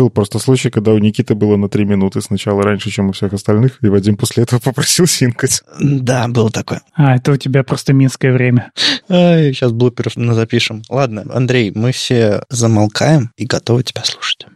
Был просто случай, когда у Никиты было на три минуты сначала раньше, чем у всех остальных, и Вадим после этого попросил синкать. Да, было такое. А, это у тебя просто минское время. Ай, сейчас блуперов запишем. Ладно, Андрей, мы все замолкаем и готовы тебя слушать.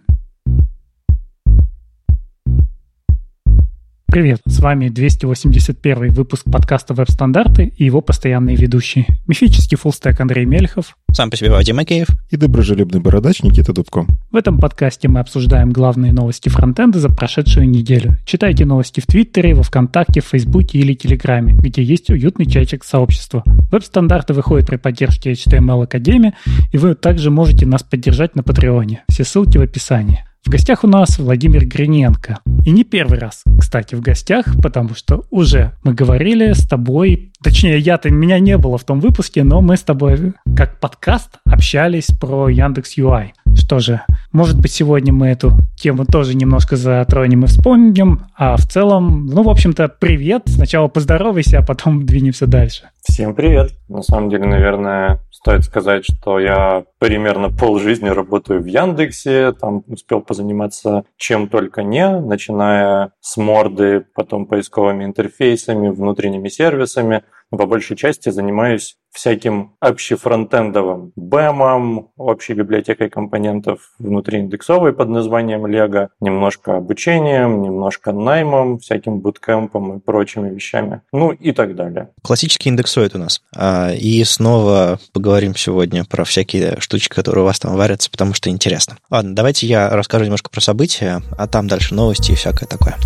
Привет, с вами 281 выпуск подкаста «Веб-стандарты» и его постоянные ведущие. Мифический фуллстек Андрей Мельхов. Сам по себе Вадим Макеев. И доброжелюбный бородач Никита Дубко. В этом подкасте мы обсуждаем главные новости фронтенда за прошедшую неделю. Читайте новости в Твиттере, во Вконтакте, в Фейсбуке или Телеграме, где есть уютный чайчик сообщества. Веб-стандарты выходят при поддержке HTML Академии, и вы также можете нас поддержать на Патреоне. Все ссылки в описании. В гостях у нас Владимир Гриненко. И не первый раз, кстати, в гостях, потому что уже мы говорили с тобой, точнее, я-то, меня не было в том выпуске, но мы с тобой как подкаст общались про Яндекс UI. Что же, может быть, сегодня мы эту тему тоже немножко затронем и вспомним, а в целом, ну, в общем-то, привет. Сначала поздоровайся, а потом двинемся дальше. Всем привет. На самом деле, наверное, стоит сказать, что я примерно полжизни работаю в Яндексе, там успел позаниматься чем только не, начиная с морды, потом поисковыми интерфейсами, внутренними сервисами, но по большей части занимаюсь всяким общефронтендовым бэмом, общей библиотекой компонентов внутрииндексовой под названием Lego, немножко обучением, немножко наймом, всяким буткемпом и прочими вещами, ну и так далее. Классический индексоид у нас. А, и снова поговорим сегодня про всякие штучки, которые у вас там варятся, потому что интересно. Ладно, давайте я расскажу немножко про события, а там дальше новости и всякое такое.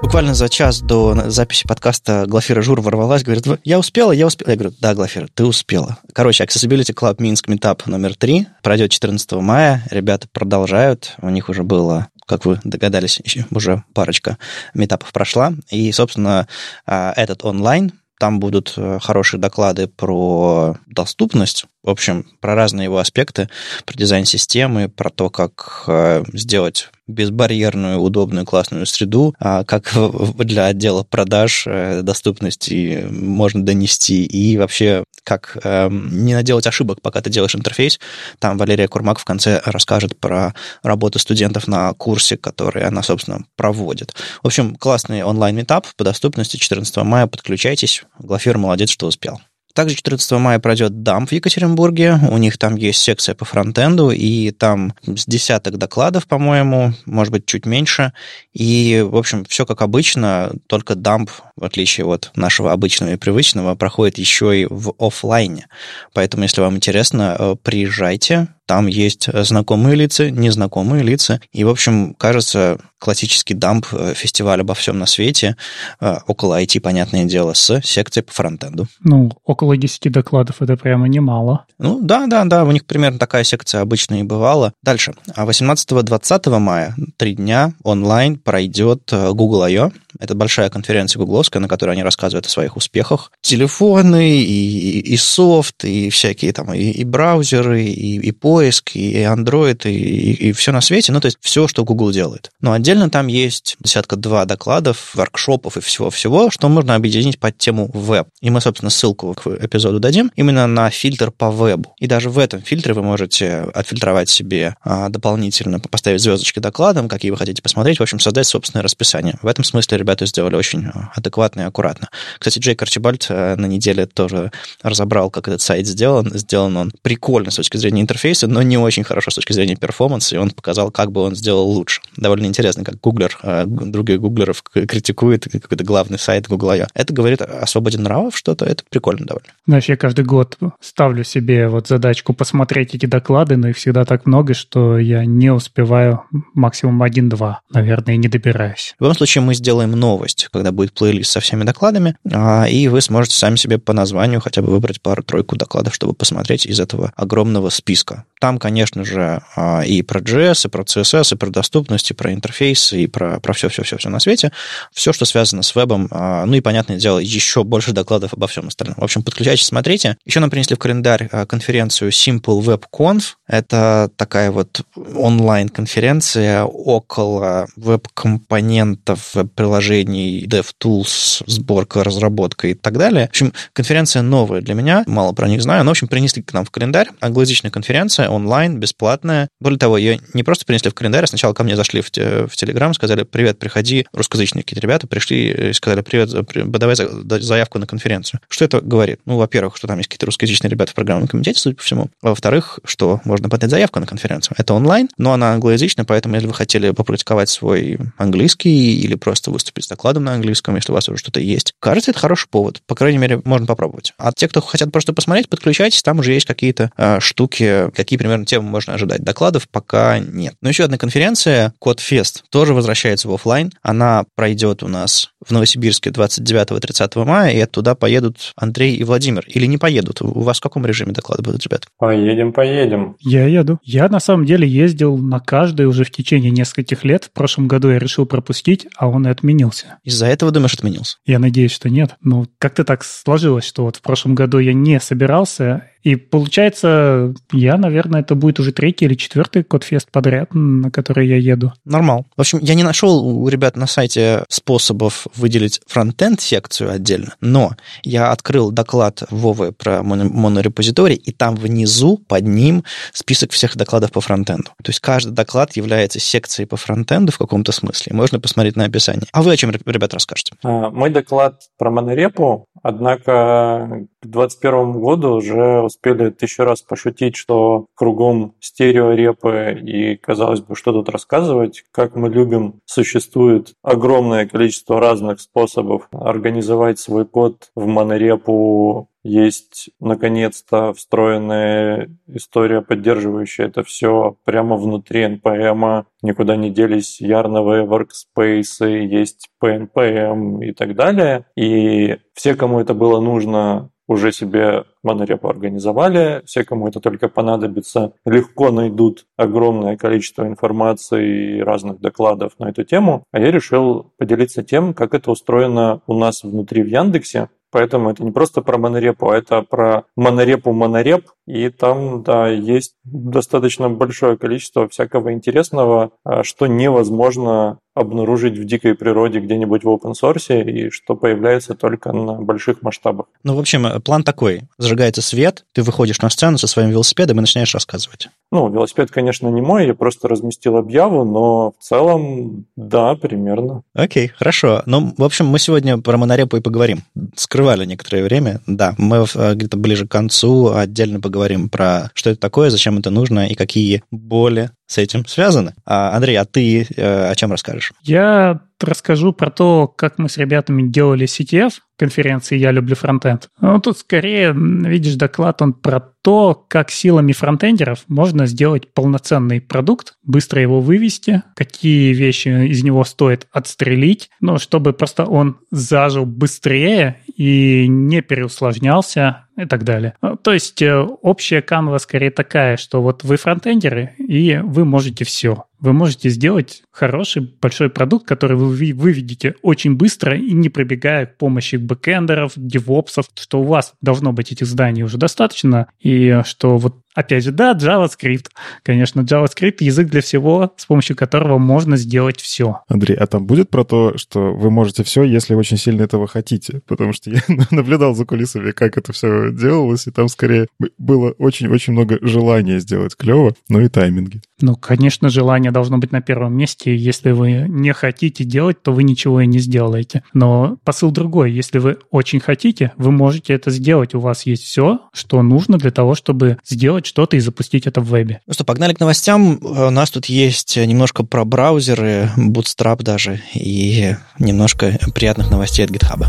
Буквально за час до записи подкаста Глафира Жур ворвалась, говорит, я успела, я успела. Я говорю, да, Глафира, ты успела. Короче, Accessibility Club Минск Meetup номер три пройдет 14 мая. Ребята продолжают. У них уже было как вы догадались, уже парочка метапов прошла. И, собственно, а, этот онлайн, там будут э, хорошие доклады про доступность, в общем, про разные его аспекты, про дизайн системы, про то, как э, сделать безбарьерную, удобную, классную среду, а как для отдела продаж э, доступности можно донести, и вообще как э, не наделать ошибок, пока ты делаешь интерфейс. Там Валерия Курмак в конце расскажет про работу студентов на курсе, который она, собственно, проводит. В общем, классный онлайн-метап по доступности 14 мая. Подключайтесь. Глафир молодец, что успел. Также 14 мая пройдет дамп в Екатеринбурге. У них там есть секция по фронтенду, и там с десяток докладов, по-моему, может быть, чуть меньше. И, в общем, все как обычно, только дамп, в отличие от нашего обычного и привычного, проходит еще и в офлайне. Поэтому, если вам интересно, э, приезжайте, там есть э, знакомые лица, незнакомые лица. И, в общем, кажется, классический дамп э, фестиваль обо всем на свете, э, около IT, понятное дело, с секцией по фронтенду. Ну, около 10 докладов это прямо немало. Ну, да, да, да, у них примерно такая секция обычно и бывала. Дальше. 18-20 а мая, три дня онлайн пройдет Google I.O. Это большая конференция гугловская, на которой они рассказывают о своих успехах. Телефоны и, и софт, и всякие там, и, и браузеры, и, и поиск, и Android, и, и, и все на свете. Ну, то есть все, что Google делает. Но отдельно там есть десятка-два докладов, воркшопов и всего-всего, что можно объединить под тему веб. И мы, собственно, ссылку к эпизоду дадим именно на фильтр по вебу. И даже в этом фильтре вы можете отфильтровать себе а, дополнительно, поставить звездочки докладом, какие вы хотите посмотреть, в общем, создать собственное расписание. В этом смысле ребята сделали очень а, адекватно и аккуратно. Кстати, Джейк Арчибальд э, на неделе тоже разобрал, как этот сайт сделан. Сделан он прикольно с точки зрения интерфейса, но не очень хорошо с точки зрения перформанса, и он показал, как бы он сделал лучше. Довольно интересно, как гуглер, э, других гуглеров критикует какой-то главный сайт Google I.O. Это говорит о свободе нравов что-то, это прикольно довольно. Знаешь, я каждый год ставлю себе вот задачку посмотреть эти доклады, но их всегда так много, что я не успеваю максимум один-два, наверное, и не добираюсь. В любом случае мы сделаем новость, когда будет плейлист со всеми докладами, а, и вы сможете сами себе по названию хотя бы выбрать пару-тройку докладов, чтобы посмотреть из этого огромного списка. Там, конечно же, а, и про JS, и про CSS, и про доступность, и про интерфейс, и про, про все-все-все-все на свете. Все, что связано с вебом. А, ну и, понятное дело, еще больше докладов обо всем остальном. В общем, подключайтесь, смотрите. Еще нам принесли в календарь конференцию Simple Web Conf. Это такая вот онлайн-конференция около веб-компонентов, веб-приложений приложений, DevTools, сборка, разработка и так далее. В общем, конференция новая для меня, мало про них знаю, но, в общем, принесли к нам в календарь. Англоязычная конференция, онлайн, бесплатная. Более того, ее не просто принесли в календарь, а сначала ко мне зашли в, в Telegram, сказали, привет, приходи, русскоязычные какие-то ребята пришли и сказали, привет, давай заявку на конференцию. Что это говорит? Ну, во-первых, что там есть какие-то русскоязычные ребята в программном комитете, судя по всему. А во-вторых, что можно подать заявку на конференцию. Это онлайн, но она англоязычная, поэтому если вы хотели попрактиковать свой английский или просто выступить с докладом на английском, если у вас уже что-то есть, кажется, это хороший повод. По крайней мере, можно попробовать. А те, кто хотят просто посмотреть, подключайтесь, там уже есть какие-то э, штуки, какие примерно темы можно ожидать. Докладов пока нет. Но еще одна конференция, Кодфест, тоже возвращается в офлайн. Она пройдет у нас в Новосибирске 29-30 мая, и туда поедут Андрей и Владимир. Или не поедут? У вас в каком режиме доклады будут, ребят? Поедем, поедем. Я еду. Я на самом деле ездил на каждый уже в течение нескольких лет. В прошлом году я решил пропустить, а он и отменился. Из-за этого, думаешь, отменился? Я надеюсь, что нет. Но как-то так сложилось, что вот в прошлом году я не собирался, и получается, я, наверное, это будет уже третий или четвертый Кодфест подряд, на который я еду. Нормал. В общем, я не нашел у ребят на сайте способов выделить фронтенд секцию отдельно, но я открыл доклад Вовы про монорепозиторий, и там внизу, под ним, список всех докладов по фронтенду. То есть каждый доклад является секцией по фронтенду в каком-то смысле. Можно посмотреть на описание. А вы о чем, ребят, расскажете? А, мой доклад про монорепу, однако к 2021 году уже успели тысячу раз пошутить, что кругом стереорепы и, казалось бы, что тут рассказывать. Как мы любим, существует огромное количество разных способов организовать свой код в монорепу есть, наконец-то, встроенная история, поддерживающая это все прямо внутри NPM. Никуда не делись ярновые workspace, есть PNPM и так далее. И все, кому это было нужно, уже себе монорепу организовали, все, кому это только понадобится, легко найдут огромное количество информации и разных докладов на эту тему. А я решил поделиться тем, как это устроено у нас внутри в Яндексе. Поэтому это не просто про монорепу, а это про монорепу монореп. И там, да, есть достаточно большое количество всякого интересного, а, что невозможно обнаружить в дикой природе где-нибудь в open source и что появляется только на больших масштабах. Ну, в общем, план такой. Зажигается свет, ты выходишь на сцену со своим велосипедом и начинаешь рассказывать. Ну, велосипед, конечно, не мой, я просто разместил объяву, но в целом, да, примерно. Окей, хорошо. Ну, в общем, мы сегодня про монорепу и поговорим. Скрывали некоторое время, да. Мы э, где-то ближе к концу отдельно поговорим про что это такое, зачем это нужно и какие боли с этим связаны. А, Андрей, а ты э, о чем расскажешь? Я расскажу про то, как мы с ребятами делали CTF конференции «Я люблю фронтенд». Ну, тут скорее, видишь, доклад он про то, как силами фронтендеров можно сделать полноценный продукт, быстро его вывести, какие вещи из него стоит отстрелить, ну, чтобы просто он зажил быстрее и не переусложнялся и так далее. Ну, то есть э, общая канва скорее такая, что вот вы фронтендеры, и вы можете все. Вы можете сделать хороший большой продукт, который вы выведете очень быстро и не прибегая к помощи бэкэндеров, девопсов, что у вас должно быть этих знаний уже достаточно, и что вот Опять же, да, JavaScript. Конечно, JavaScript — язык для всего, с помощью которого можно сделать все. Андрей, а там будет про то, что вы можете все, если очень сильно этого хотите? Потому что я наблюдал за кулисами, как это все делалось, и там скорее было очень-очень много желания сделать клево, но и тайминги. Ну, конечно, желание должно быть на первом месте. Если вы не хотите делать, то вы ничего и не сделаете. Но посыл другой. Если вы очень хотите, вы можете это сделать. У вас есть все, что нужно для того, чтобы сделать что-то и запустить это в вебе. Ну что, погнали к новостям. У нас тут есть немножко про браузеры, Bootstrap даже, и немножко приятных новостей от GitHub.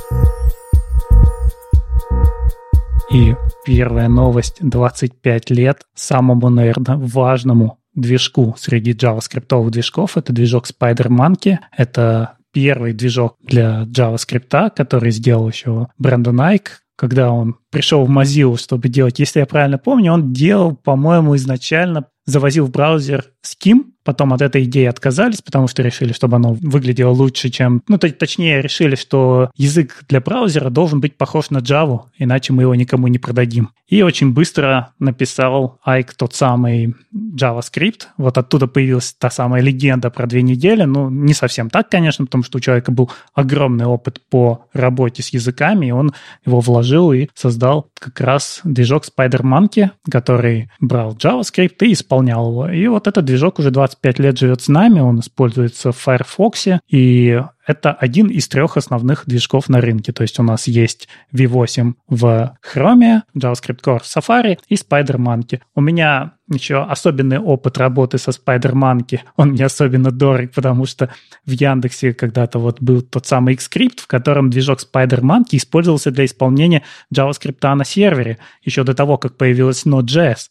И первая новость 25 лет самому, наверное, важному движку среди JavaScript движков. Это движок SpiderMonkey. Это первый движок для JavaScript, который сделал еще Брэндон Айк, когда он пришел в Mozilla, чтобы делать, если я правильно помню, он делал, по-моему, изначально завозил в браузер Scheme, потом от этой идеи отказались, потому что решили, чтобы оно выглядело лучше, чем... Ну, то, точнее, решили, что язык для браузера должен быть похож на Java, иначе мы его никому не продадим. И очень быстро написал Айк тот самый JavaScript. Вот оттуда появилась та самая легенда про две недели. Ну, не совсем так, конечно, потому что у человека был огромный опыт по работе с языками, и он его вложил и создал как раз движок SpiderMonkey, который брал JavaScript и исполнял его. И вот этот движок уже 25 лет живет с нами, он используется в Firefox, и это один из трех основных движков на рынке. То есть у нас есть V8 в Chrome, JavaScript Core в Safari и SpiderMonkey. У меня еще особенный опыт работы со SpiderMonkey. Он мне особенно дорог, потому что в Яндексе когда-то вот был тот самый Xscript, в котором движок SpiderMonkey использовался для исполнения JavaScript на сервере, еще до того, как появилась Node.js.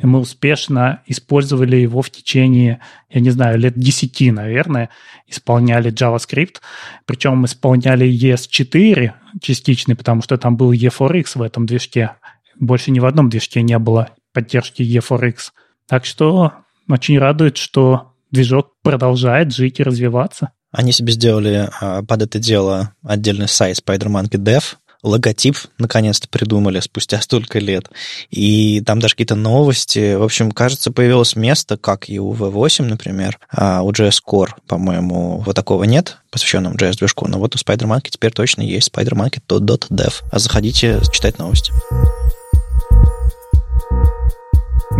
И мы успешно использовали его в течение, я не знаю, лет 10, наверное, исполняли JavaScript. Причем исполняли ES4 частичный, потому что там был E4X в этом движке. Больше ни в одном движке не было поддержки E4X. Так что очень радует, что движок продолжает жить и развиваться. Они себе сделали а, под это дело отдельный сайт Spider-Monkey Dev, логотип наконец-то придумали спустя столько лет. И там даже какие-то новости. В общем, кажется, появилось место, как и у V8, например, а у JS Core, по-моему, вот такого нет, посвященного JS-движку. Но вот у SpiderMonkey теперь точно есть spidermonkey.dev. А заходите читать новости.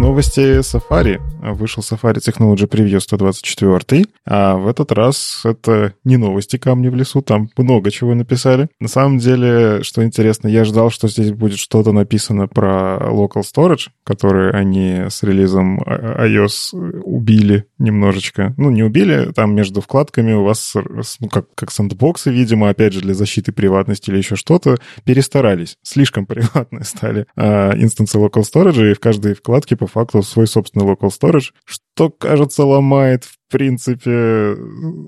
Новости Safari. Вышел Safari Technology Preview 124, а в этот раз это не новости камни в лесу, там много чего написали. На самом деле, что интересно, я ждал, что здесь будет что-то написано про Local Storage, который они с релизом iOS убили немножечко. Ну, не убили, там между вкладками у вас, ну, как, как сэндбоксы, видимо, опять же, для защиты приватности или еще что-то, перестарались. Слишком приватные стали а, инстансы Local Storage, и в каждой вкладке по факту свой собственный local storage, что, кажется, ломает, в принципе,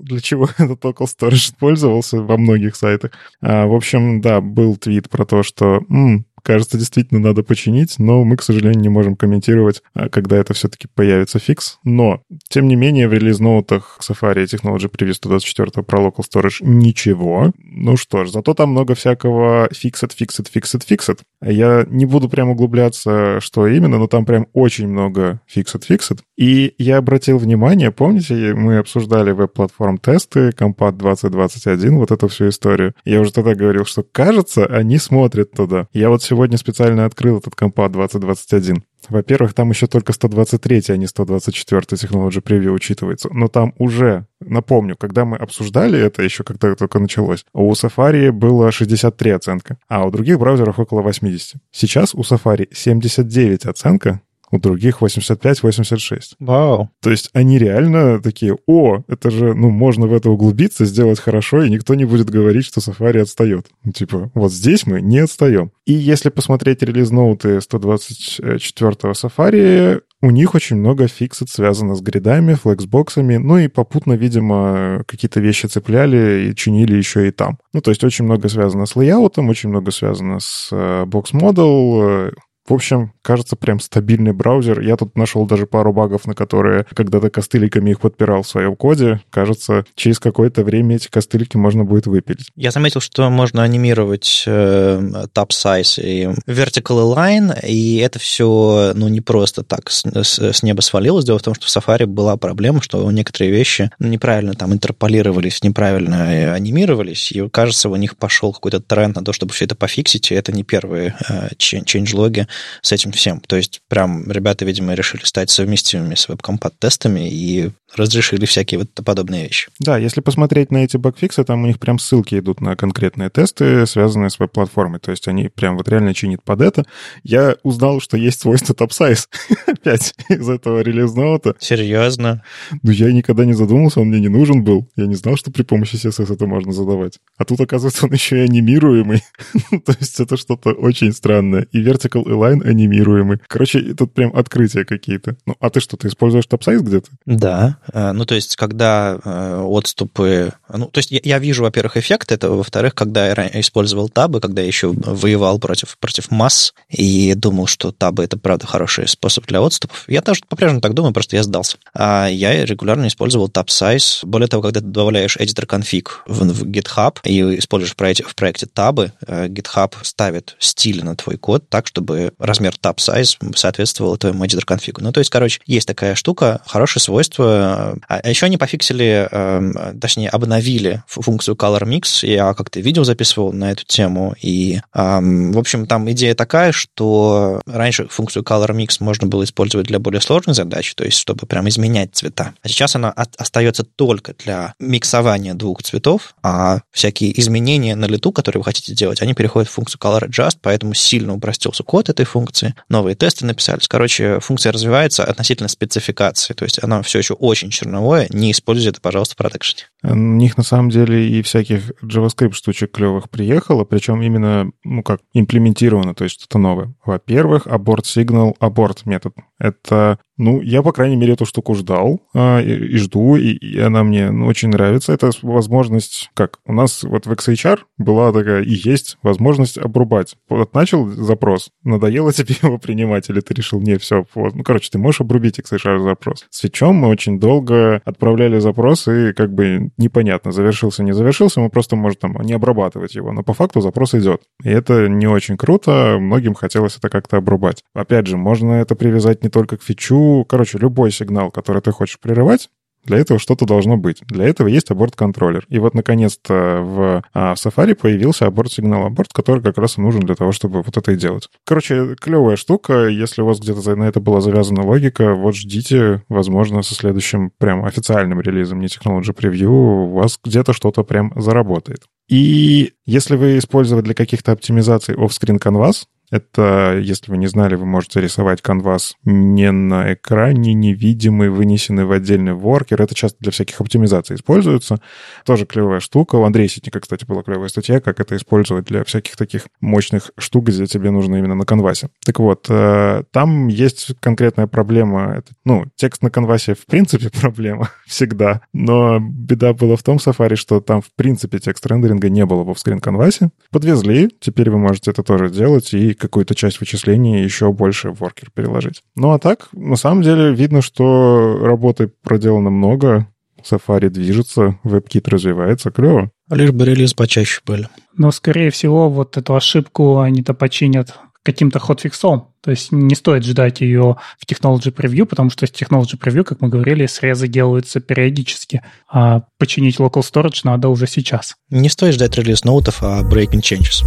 для чего этот local storage использовался во многих сайтах. А, в общем, да, был твит про то, что м, кажется, действительно надо починить, но мы, к сожалению, не можем комментировать, а, когда это все-таки появится фикс. Но, тем не менее, в релиз-ноутах Safari Technology Preview 124 про Local Storage ничего. Ну что ж, зато там много всякого fixed, fixed, fixed, fixed. Я не буду прям углубляться, что именно, но там прям очень много fixed, fixed. И я обратил внимание, помните, мы обсуждали веб-платформ тесты, Компат 2021, вот эту всю историю. Я уже тогда говорил, что кажется, они смотрят туда. Я вот сегодня специально открыл этот Компат 2021. Во-первых, там еще только 123, а не 124 Technology Preview учитывается. Но там уже, напомню, когда мы обсуждали это, еще когда только началось, у Safari было 63 оценка, а у других браузеров около 80. Сейчас у Safari 79 оценка, у других 85-86. Вау. То есть они реально такие, о, это же, ну, можно в это углубиться, сделать хорошо, и никто не будет говорить, что Safari отстает. Ну, типа, вот здесь мы не отстаем. И если посмотреть релиз-ноуты 124-го Safari, у них очень много фиксов связано с гридами, флексбоксами, ну и попутно, видимо, какие-то вещи цепляли и чинили еще и там. Ну, то есть очень много связано с лейаутом, очень много связано с э, Model, в общем, кажется, прям стабильный браузер. Я тут нашел даже пару багов, на которые когда-то костыликами их подпирал в своем коде. Кажется, через какое-то время эти костылики можно будет выпилить. Я заметил, что можно анимировать э, tab size и vertical align, и это все, ну, не просто так с, с, с неба свалилось. Дело в том, что в Safari была проблема, что некоторые вещи ну, неправильно там интерполировались, неправильно анимировались, и, кажется, у них пошел какой-то тренд на то, чтобы все это пофиксить, и это не первые э, change-логи с этим всем. То есть прям ребята, видимо, решили стать совместимыми с веб-компат-тестами и разрешили всякие вот подобные вещи. Да, если посмотреть на эти багфиксы, там у них прям ссылки идут на конкретные тесты, связанные с веб-платформой. То есть они прям вот реально чинят под это. Я узнал, что есть свойство топ-сайз опять из этого релиз-ноута. Серьезно? Ну, я никогда не задумался, он мне не нужен был. Я не знал, что при помощи CSS это можно задавать. А тут, оказывается, он еще и анимируемый. То есть это что-то очень странное. И Vertical онлайн анимируемый. Короче, тут прям открытия какие-то. Ну, а ты что, ты используешь топсайз где-то? Да. Э, ну, то есть, когда э, отступы... Ну, то есть, я, вижу, во-первых, эффект этого, во-вторых, когда я использовал табы, когда я еще воевал против, против масс и думал, что табы — это, правда, хороший способ для отступов. Я тоже по-прежнему так думаю, просто я сдался. А я регулярно использовал таб-сайз. Более того, когда ты добавляешь editor конфиг в, в GitHub и используешь в проекте, в проекте табы, э, GitHub ставит стиль на твой код так, чтобы размер таб-сайз соответствовал твоему editor конфигу. Ну, то есть, короче, есть такая штука, хорошее свойство. А, а еще они пофиксили, э, точнее, обновили функцию Color Mix. Я как-то видео записывал на эту тему. И, э, в общем, там идея такая, что раньше функцию Color Mix можно было использовать для более сложных задач, то есть чтобы прям изменять цвета. А сейчас она остается только для миксования двух цветов, а всякие изменения на лету, которые вы хотите делать, они переходят в функцию Color Adjust, поэтому сильно упростился код этой функции. Новые тесты написались. Короче, функция развивается относительно спецификации, то есть она все еще очень черновое, не используйте это, пожалуйста, в продакшене. У них на самом деле и всяких JavaScript штучек клевых приехало, причем именно, ну как, имплементировано, то есть что-то новое. Во-первых, abort signal, abort метод. Это ну, я, по крайней мере, эту штуку ждал а, и, и жду, и, и она мне ну, очень нравится. Это возможность, как у нас вот в XHR была такая и есть возможность обрубать. Вот начал запрос, надоело тебе его принимать, или ты решил, не, все, вот. ну, короче, ты можешь обрубить XHR запрос. С фичом мы очень долго отправляли запрос, и как бы непонятно, завершился, не завершился, мы просто можем там не обрабатывать его, но по факту запрос идет. И это не очень круто, многим хотелось это как-то обрубать. Опять же, можно это привязать не только к фичу, короче, любой сигнал, который ты хочешь прерывать, для этого что-то должно быть. Для этого есть аборт-контроллер. И вот, наконец-то, в, а, в Safari появился аборт-сигнал аборт, который как раз и нужен для того, чтобы вот это и делать. Короче, клевая штука. Если у вас где-то на это была завязана логика, вот ждите, возможно, со следующим прям официальным релизом, не Technology Preview, у вас где-то что-то прям заработает. И если вы использовали для каких-то оптимизаций off-screen это, если вы не знали, вы можете рисовать канвас не на экране, невидимый, вынесенный в отдельный воркер. Это часто для всяких оптимизаций используется. Тоже клевая штука. У Андрея Ситника, кстати, была клевая статья, как это использовать для всяких таких мощных штук, где тебе нужно именно на канвасе. Так вот, э, там есть конкретная проблема. Ну, текст на канвасе в принципе проблема всегда, но беда была в том Safari, что там в принципе текст рендеринга не было в offscreen канвасе. Подвезли, теперь вы можете это тоже делать, и какую-то часть вычислений еще больше в воркер переложить. Ну а так, на самом деле, видно, что работы проделано много, Safari движется, WebKit развивается, клево. Лишь бы релиз почаще были. Но, скорее всего, вот эту ошибку они-то починят каким-то хотфиксом. То есть не стоит ждать ее в Technology Preview, потому что в Technology Preview, как мы говорили, срезы делаются периодически, а починить Local Storage надо уже сейчас. Не стоит ждать релиз ноутов, а breaking changes.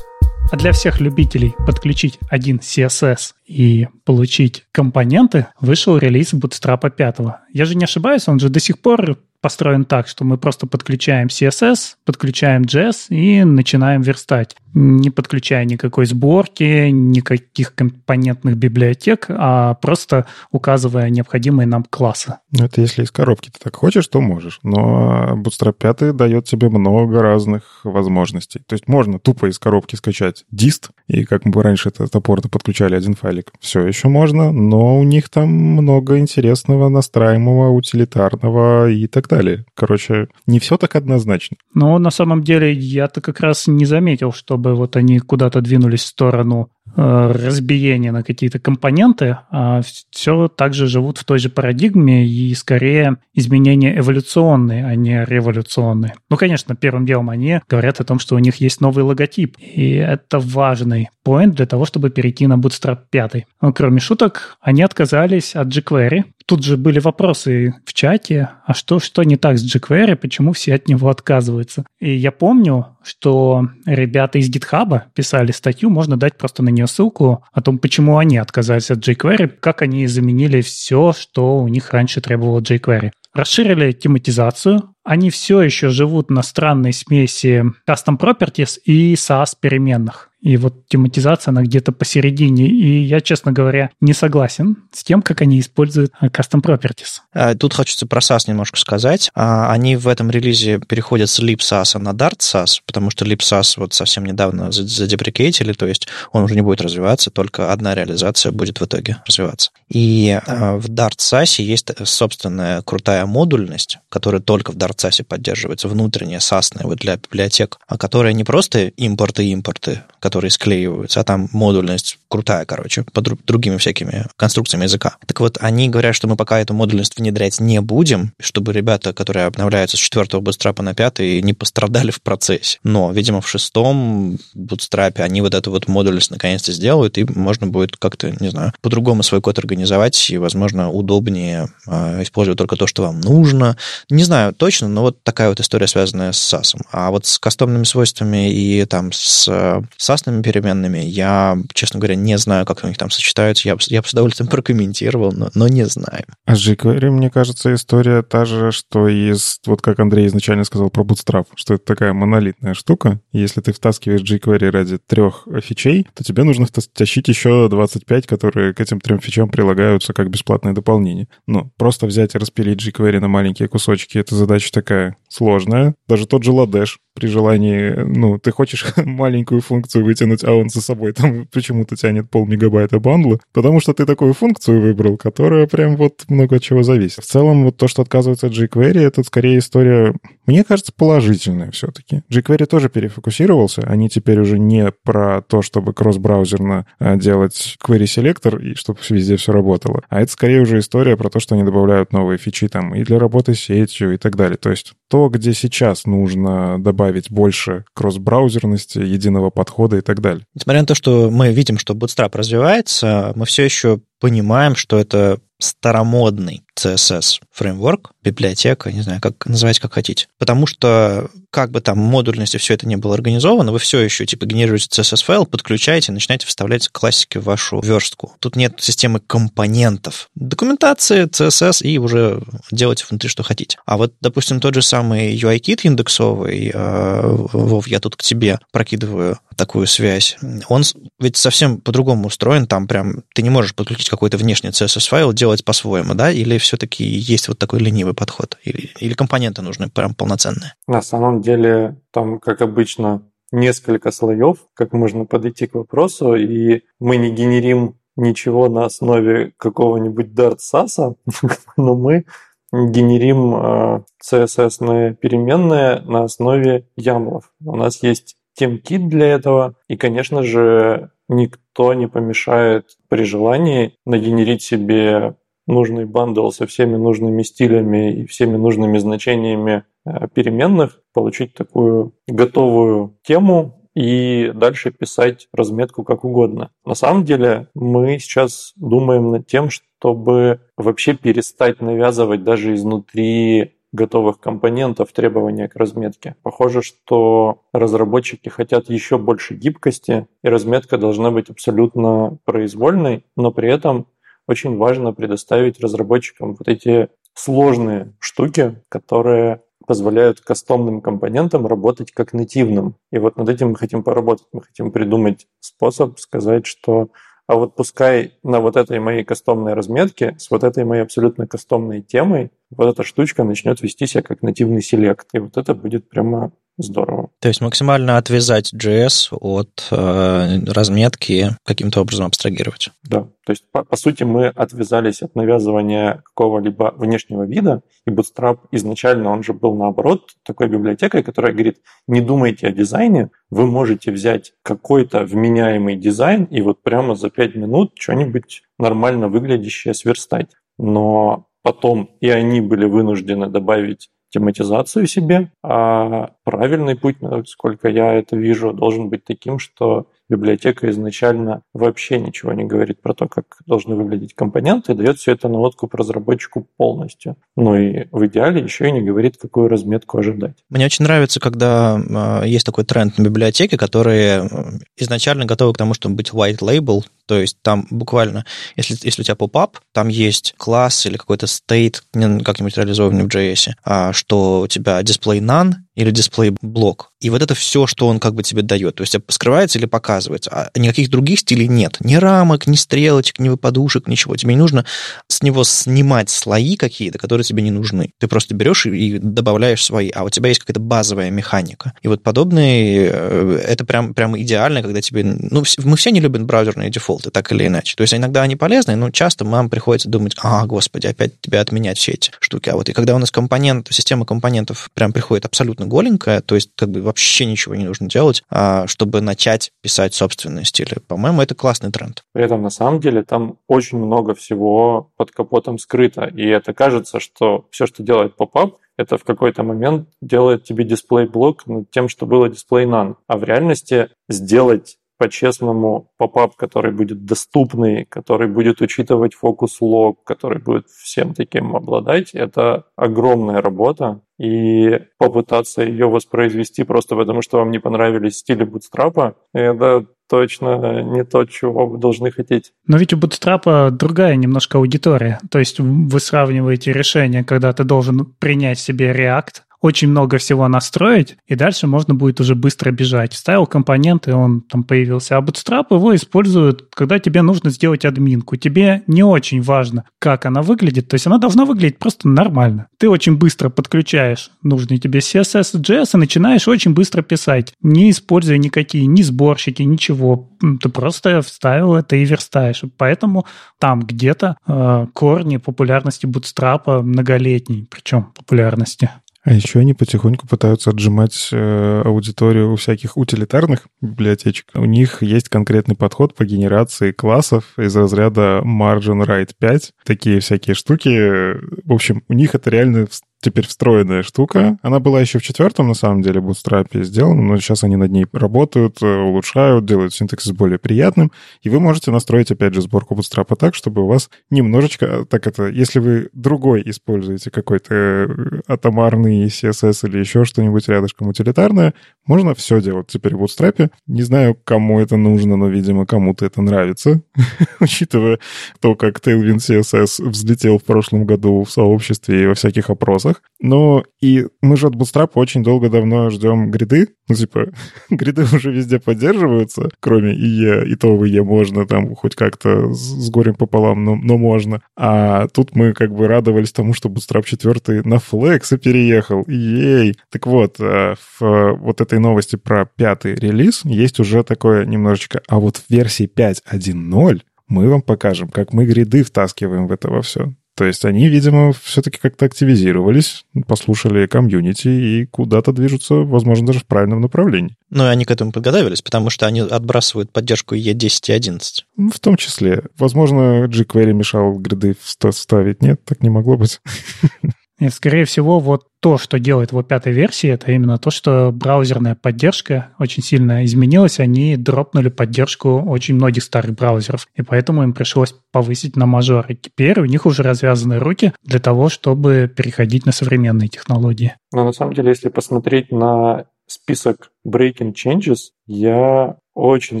А для всех любителей подключить один CSS и получить компоненты, вышел релиз Bootstrap 5. Я же не ошибаюсь, он же до сих пор построен так, что мы просто подключаем CSS, подключаем JS и начинаем верстать, не подключая никакой сборки, никаких компонентных библиотек, а просто указывая необходимые нам классы. Ну, это если из коробки ты так хочешь, то можешь. Но Bootstrap 5 дает тебе много разных возможностей. То есть можно тупо из коробки скачать дист, и как мы раньше это топорно подключали один файлик, все еще можно, но у них там много интересного, настраиваемого, утилитарного и так далее. Короче, не все так однозначно. Но на самом деле я-то как раз не заметил, чтобы вот они куда-то двинулись в сторону Э, разбиение на какие-то компоненты, а все также живут в той же парадигме и скорее изменения эволюционные, а не революционные. Ну, конечно, первым делом они говорят о том, что у них есть новый логотип, и это важный поинт для того, чтобы перейти на Bootstrap 5. Но кроме шуток, они отказались от jQuery, Тут же были вопросы в чате, а что, что не так с jQuery, почему все от него отказываются. И я помню, что ребята из GitHub писали статью, можно дать просто на нее ссылку о том, почему они отказались от jQuery, как они заменили все, что у них раньше требовало jQuery. Расширили тематизацию, они все еще живут на странной смеси custom properties и SaaS переменных. И вот тематизация, она где-то посередине. И я, честно говоря, не согласен с тем, как они используют а, custom properties. А, тут хочется про SAS немножко сказать. А, они в этом релизе переходят с Lip SAS на Dart SAS, потому что Lip SAS вот совсем недавно задеприкейтили, то есть он уже не будет развиваться, только одна реализация будет в итоге развиваться. И в Dart SAS есть собственная крутая модульность, которая только в Dart SAS поддерживается, внутренняя SAS вот для библиотек, а которая не просто импорты-импорты, которые склеиваются, а там модульность крутая, короче, по друг, другими всякими конструкциями языка. Так вот, они говорят, что мы пока эту модульность внедрять не будем, чтобы ребята, которые обновляются с четвертого бутстрапа на пятый, не пострадали в процессе. Но, видимо, в шестом бутстрапе они вот эту вот модульность наконец-то сделают, и можно будет как-то, не знаю, по-другому свой код организовать, и, возможно, удобнее э, использовать только то, что вам нужно. Не знаю точно, но вот такая вот история, связанная с SAS. А вот с кастомными свойствами и там с SAS переменными я, честно говоря, не знаю, как у них там сочетаются. Я, я бы с удовольствием прокомментировал, но, но не знаю. А jQuery, мне кажется, история та же, что и с, вот как Андрей изначально сказал про Bootstrap, что это такая монолитная штука. Если ты втаскиваешь jQuery ради трех фичей, то тебе нужно втащить еще 25, которые к этим трем фичам прилагаются как бесплатное дополнение. Ну, просто взять и распилить jQuery на маленькие кусочки, это задача такая сложная. Даже тот же Ладеш при желании, ну, ты хочешь маленькую функцию вытянуть, а он за собой там почему-то тянет пол мегабайта бандла, потому что ты такую функцию выбрал, которая прям вот много чего зависит. В целом, вот то, что отказывается от jQuery, это скорее история, мне кажется, положительная все-таки. jQuery тоже перефокусировался, они теперь уже не про то, чтобы кросс-браузерно а, делать query-селектор и чтобы везде все работало, а это скорее уже история про то, что они добавляют новые фичи там и для работы с сетью и так далее. То есть то, где сейчас нужно добавить больше кросс-браузерности, единого подхода и так далее. Несмотря на то, что мы видим, что Bootstrap развивается, мы все еще понимаем, что это старомодный CSS фреймворк, библиотека, не знаю, как называть как хотите. Потому что как бы там модульности все это не было организовано, вы все еще типа генерируете CSS-файл, подключаете, начинаете вставлять классики в вашу верстку. Тут нет системы компонентов. Документации, CSS и уже делайте внутри что хотите. А вот, допустим, тот же самый UI-кит индексовый, э, Вов, я тут к тебе прокидываю такую связь, он ведь совсем по-другому устроен, там прям ты не можешь подключить какой-то внешний CSS-файл, делать по-своему, да, или все-таки есть вот такой ленивый подход, или, или компоненты нужны прям полноценные? На самом деле, там, как обычно, несколько слоев, как можно подойти к вопросу, и мы не генерим ничего на основе какого-нибудь Dart SAS, но мы генерим э, CSS переменные на основе ямлов. У нас есть темкит для этого, и, конечно же, никто не помешает при желании нагенерить себе нужный бандл со всеми нужными стилями и всеми нужными значениями э, переменных, получить такую готовую тему и дальше писать разметку как угодно. На самом деле мы сейчас думаем над тем, чтобы вообще перестать навязывать даже изнутри готовых компонентов требования к разметке. Похоже, что разработчики хотят еще больше гибкости, и разметка должна быть абсолютно произвольной, но при этом очень важно предоставить разработчикам вот эти сложные штуки, которые позволяют кастомным компонентам работать как нативным. И вот над этим мы хотим поработать. Мы хотим придумать способ сказать, что а вот пускай на вот этой моей кастомной разметке с вот этой моей абсолютно кастомной темой вот эта штучка начнет вести себя как нативный селект. И вот это будет прямо здорово. То есть максимально отвязать JS от э, разметки, каким-то образом абстрагировать. Да, то есть по, по сути мы отвязались от навязывания какого-либо внешнего вида, и Bootstrap изначально он же был наоборот такой библиотекой, которая говорит, не думайте о дизайне, вы можете взять какой-то вменяемый дизайн и вот прямо за 5 минут что-нибудь нормально выглядящее сверстать. Но потом и они были вынуждены добавить тематизацию себе, а правильный путь, насколько я это вижу, должен быть таким, что библиотека изначально вообще ничего не говорит про то, как должны выглядеть компоненты, и дает все это на откуп разработчику полностью. Ну и в идеале еще и не говорит, какую разметку ожидать. Мне очень нравится, когда э, есть такой тренд на библиотеке, которые изначально готовы к тому, чтобы быть white label, то есть там буквально, если, если у тебя поп-ап, там есть класс или какой-то state, как-нибудь реализованный в JS, а, что у тебя display none, или дисплей-блок. И вот это все, что он как бы тебе дает. То есть скрывается или показывается. А никаких других стилей нет. Ни рамок, ни стрелочек, ни подушек, ничего. Тебе не нужно с него снимать слои какие-то, которые тебе не нужны. Ты просто берешь и добавляешь свои. А у тебя есть какая-то базовая механика. И вот подобные, э, это прям, прям идеально, когда тебе... Ну, мы все не любим браузерные дефолты, так или иначе. То есть иногда они полезны, но часто нам приходится думать, а, господи, опять тебе отменять все эти штуки. А вот и когда у нас компонент, система компонентов прям приходит абсолютно голенькая, то есть как бы вообще ничего не нужно делать, а, чтобы начать писать собственные стили. По-моему, это классный тренд. При этом, на самом деле, там очень много всего под капотом скрыто. И это кажется, что все, что делает поп-ап, это в какой-то момент делает тебе дисплей-блок над тем, что было дисплей none. А в реальности сделать по-честному попап, который будет доступный, который будет учитывать фокус-лог, который будет всем таким обладать, это огромная работа. И попытаться ее воспроизвести просто потому, что вам не понравились стили бутстрапа, это точно не то, чего вы должны хотеть. Но ведь у Bootstrap другая немножко аудитория. То есть вы сравниваете решение, когда ты должен принять себе React, очень много всего настроить, и дальше можно будет уже быстро бежать. Вставил компонент, и он там появился. А Bootstrap его используют, когда тебе нужно сделать админку. Тебе не очень важно, как она выглядит. То есть она должна выглядеть просто нормально. Ты очень быстро подключаешь нужный тебе CSS, JS и начинаешь очень быстро писать, не используя никакие ни сборщики, ничего. Ты просто вставил это и верстаешь. Поэтому там где-то э, корни популярности Bootstrap многолетней, причем популярности. А еще они потихоньку пытаются отжимать э, аудиторию у всяких утилитарных библиотечек. У них есть конкретный подход по генерации классов из разряда Margin Write 5. Такие всякие штуки. В общем, у них это реально теперь встроенная штука. Она была еще в четвертом, на самом деле, Bootstrap сделана, но сейчас они над ней работают, э, улучшают, делают синтаксис более приятным, и вы можете настроить, опять же, сборку Bootstrap так, чтобы у вас немножечко, э, так это, если вы другой используете какой-то э, атомарный CSS или еще что-нибудь рядышком утилитарное, можно все делать теперь в Bootstrap. Не знаю, кому это нужно, но, видимо, кому-то это нравится, учитывая то, как Tailwind CSS взлетел в прошлом году в сообществе и во всяких опросах, вопросах. Ну, и мы же от Bootstrap очень долго давно ждем гриды. Ну, типа, гриды уже везде поддерживаются, кроме ИЕ, и то в ИЕ можно там хоть как-то с горем пополам, но, но можно. А тут мы как бы радовались тому, что Bootstrap 4 на Flex переехал. Ей! Так вот, э, в вот этой новости про пятый релиз есть уже такое немножечко... А вот в версии 5.1.0 мы вам покажем, как мы гриды втаскиваем в это во все. То есть они, видимо, все-таки как-то активизировались, послушали комьюнити и куда-то движутся, возможно, даже в правильном направлении. Ну, и они к этому подготовились, потому что они отбрасывают поддержку E10 и 11. Ну, в том числе. Возможно, jQuery мешал гриды вставить. Нет, так не могло быть. И, скорее всего, вот то, что делает его пятой версии, это именно то, что браузерная поддержка очень сильно изменилась. Они дропнули поддержку очень многих старых браузеров. И поэтому им пришлось повысить на мажор. Теперь у них уже развязаны руки для того, чтобы переходить на современные технологии. Но на самом деле, если посмотреть на список breaking changes, я очень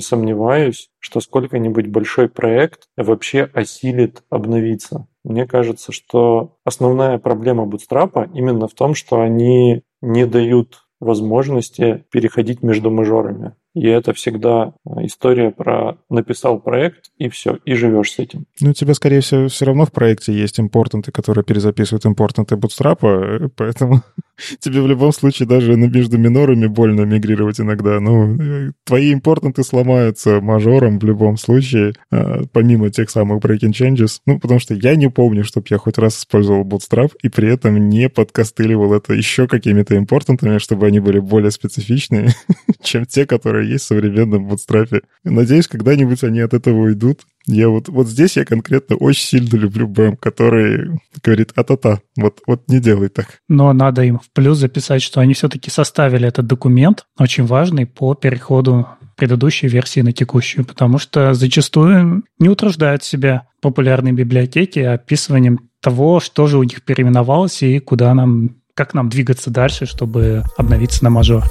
сомневаюсь, что сколько-нибудь большой проект вообще осилит обновиться. Мне кажется, что основная проблема Bootstrap именно в том, что они не дают возможности переходить между мажорами. И это всегда э, история про написал проект, и все, и живешь с этим. Ну, у тебя, скорее всего, все равно в проекте есть импортанты, которые перезаписывают импортанты Bootstrap, э, поэтому тебе в любом случае даже между минорами больно мигрировать иногда. Ну, э, твои импортанты сломаются мажором в любом случае, помимо тех самых breaking changes. Ну, потому что я не помню, чтобы я хоть раз использовал Bootstrap и при этом не подкостыливал это еще какими-то импортантами, чтобы они были более специфичные, чем те, которые есть в современном бутстрапе. Надеюсь, когда-нибудь они от этого уйдут. Я вот, вот здесь я конкретно очень сильно люблю БМ, который говорит а-та-та, вот, вот не делай так. Но надо им в плюс записать, что они все-таки составили этот документ, очень важный по переходу предыдущей версии на текущую, потому что зачастую не утруждают себя популярные библиотеки описыванием того, что же у них переименовалось и куда нам, как нам двигаться дальше, чтобы обновиться на мажор.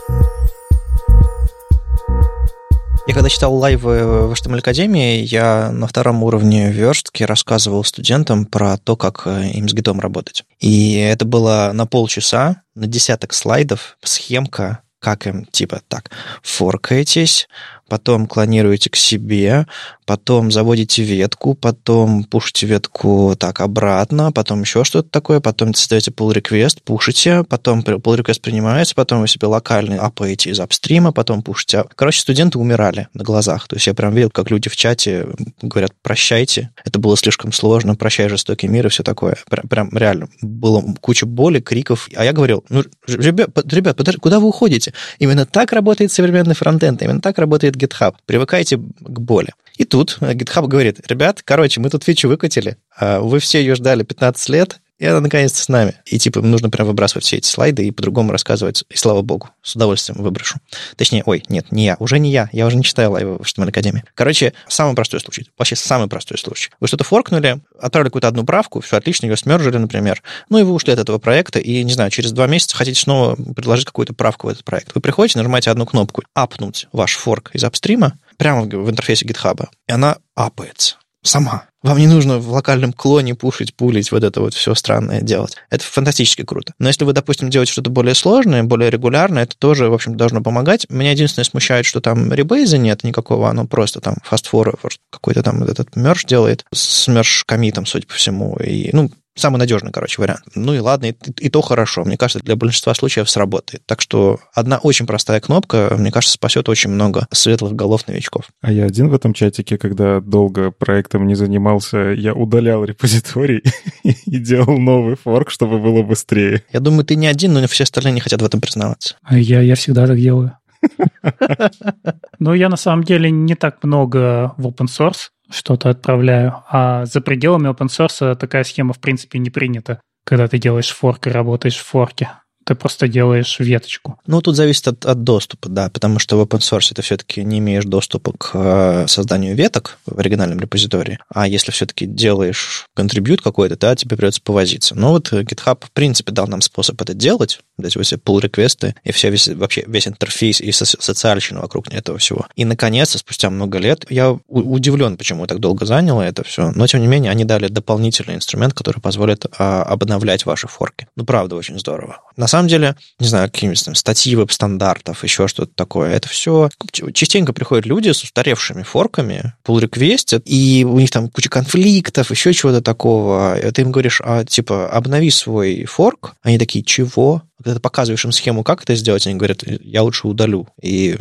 Я когда читал лайвы в HTML Академии, я на втором уровне верстки рассказывал студентам про то, как э, им с гитом работать. И это было на полчаса, на десяток слайдов, схемка, как им, типа, так, форкаетесь, потом клонируете к себе, потом заводите ветку, потом пушите ветку так обратно, потом еще что-то такое, потом создаете pull request, пушите, потом pull request принимается, потом вы себе локально апаете из апстрима, потом пушите. Короче, студенты умирали на глазах. То есть я прям видел, как люди в чате говорят «прощайте». Это было слишком сложно, «прощай, жестокий мир» и все такое. Прям, прям реально было куча боли, криков. А я говорил, ну, ребят, ребят подожди, куда вы уходите? Именно так работает современный фронтенд, именно так работает GitHub. Привыкайте к боли. И тут GitHub говорит, ребят, короче, мы тут фичу выкатили, а вы все ее ждали 15 лет, и она наконец-то с нами. И типа нужно прям выбрасывать все эти слайды и по-другому рассказывать. И слава богу, с удовольствием выброшу. Точнее, ой, нет, не я, уже не я. Я уже не читаю лайвы в HTML Академии. Короче, самый простой случай. Вообще самый простой случай. Вы что-то форкнули, отправили какую-то одну правку, все отлично, ее смержили, например. Ну и вы ушли от этого проекта, и, не знаю, через два месяца хотите снова предложить какую-то правку в этот проект. Вы приходите, нажимаете одну кнопку «апнуть» ваш форк из апстрима, прямо в интерфейсе GitHub, и она апается сама. Вам не нужно в локальном клоне пушить, пулить, вот это вот все странное делать. Это фантастически круто. Но если вы, допустим, делаете что-то более сложное, более регулярное, это тоже, в общем, должно помогать. Меня единственное смущает, что там ребейза нет никакого, оно просто там forward какой-то там этот мерж делает с мерж комитом, судя по всему. И, ну, Самый надежный, короче, вариант. Ну и ладно, и, и то хорошо. Мне кажется, для большинства случаев сработает. Так что одна очень простая кнопка, мне кажется, спасет очень много светлых голов новичков. А я один в этом чатике, когда долго проектом не занимался, я удалял репозиторий и делал новый форк, чтобы было быстрее. Я думаю, ты не один, но все остальные не хотят в этом признаваться. А я, я всегда так делаю. Но я на самом деле не так много в open source что-то отправляю. А за пределами open source такая схема, в принципе, не принята, когда ты делаешь форк и работаешь в форке ты просто делаешь веточку. Ну, тут зависит от, от доступа, да, потому что в open source ты все-таки не имеешь доступа к э, созданию веток в оригинальном репозитории, а если все-таки делаешь контрибьют какой-то, да, тебе придется повозиться. Но вот GitHub, в принципе, дал нам способ это делать, эти все pull реквесты и все, весь, вообще весь интерфейс и социальщина вокруг этого всего. И, наконец, спустя много лет, я удивлен, почему так долго заняло это все, но, тем не менее, они дали дополнительный инструмент, который позволит а, обновлять ваши форки. Ну, правда, очень здорово. На самом деле, не знаю, какие-нибудь там статьи веб-стандартов, еще что-то такое, это все... Частенько приходят люди с устаревшими форками, pull реквестят и у них там куча конфликтов, еще чего-то такого. Ты им говоришь, а, типа, обнови свой форк. Они такие, чего? Когда ты показываешь им схему, как это сделать, они говорят, я лучше удалю и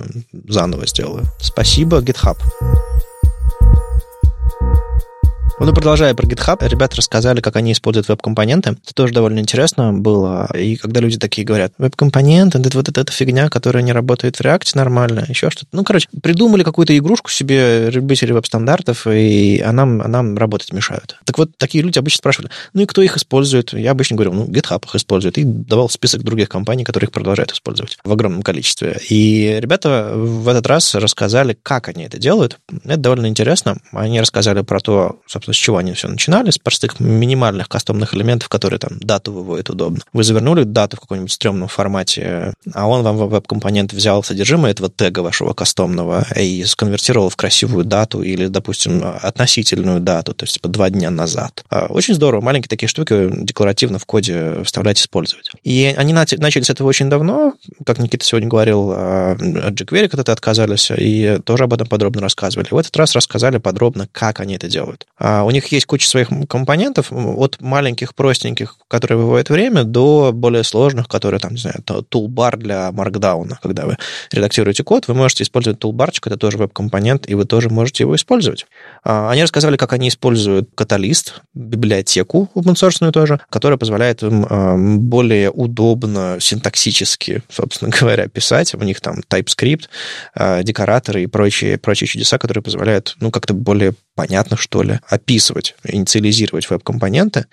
заново сделаю. Спасибо, GitHub. Ну, продолжая про GitHub, ребята рассказали, как они используют веб-компоненты. Это тоже довольно интересно было. И когда люди такие говорят, веб-компоненты, это вот эта фигня, которая не работает в React нормально, еще что-то. Ну, короче, придумали какую-то игрушку себе любители веб-стандартов, и она, она работать мешают. Так вот, такие люди обычно спрашивали, ну и кто их использует? Я обычно говорю, ну, GitHub их использует. И давал список других компаний, которые их продолжают использовать в огромном количестве. И ребята в этот раз рассказали, как они это делают. Это довольно интересно. Они рассказали про то, собственно, собственно, с чего они все начинали, с простых минимальных кастомных элементов, которые там дату выводят удобно. Вы завернули дату в каком-нибудь стрёмном формате, а он вам веб-компонент взял содержимое этого тега вашего кастомного и сконвертировал в красивую дату или, допустим, относительную дату, то есть типа два дня назад. А, очень здорово. Маленькие такие штуки декларативно в коде вставлять, использовать. И они начали с этого очень давно. Как Никита сегодня говорил, от jQuery когда-то отказались, и тоже об этом подробно рассказывали. В этот раз рассказали подробно, как они это делают. А, у них есть куча своих компонентов, от маленьких, простеньких, которые выводят время, до более сложных, которые, там, не знаю, тулбар для маркдауна. Когда вы редактируете код, вы можете использовать тулбарчик, это тоже веб-компонент, и вы тоже можете его использовать. А, они рассказали, как они используют каталист, библиотеку open тоже, которая позволяет им а, более удобно синтаксически, собственно говоря, писать. У них там TypeScript, декораторы и прочие, прочие чудеса, которые позволяют, ну, как-то более понятно, что ли, записывать, инициализировать веб-компоненты.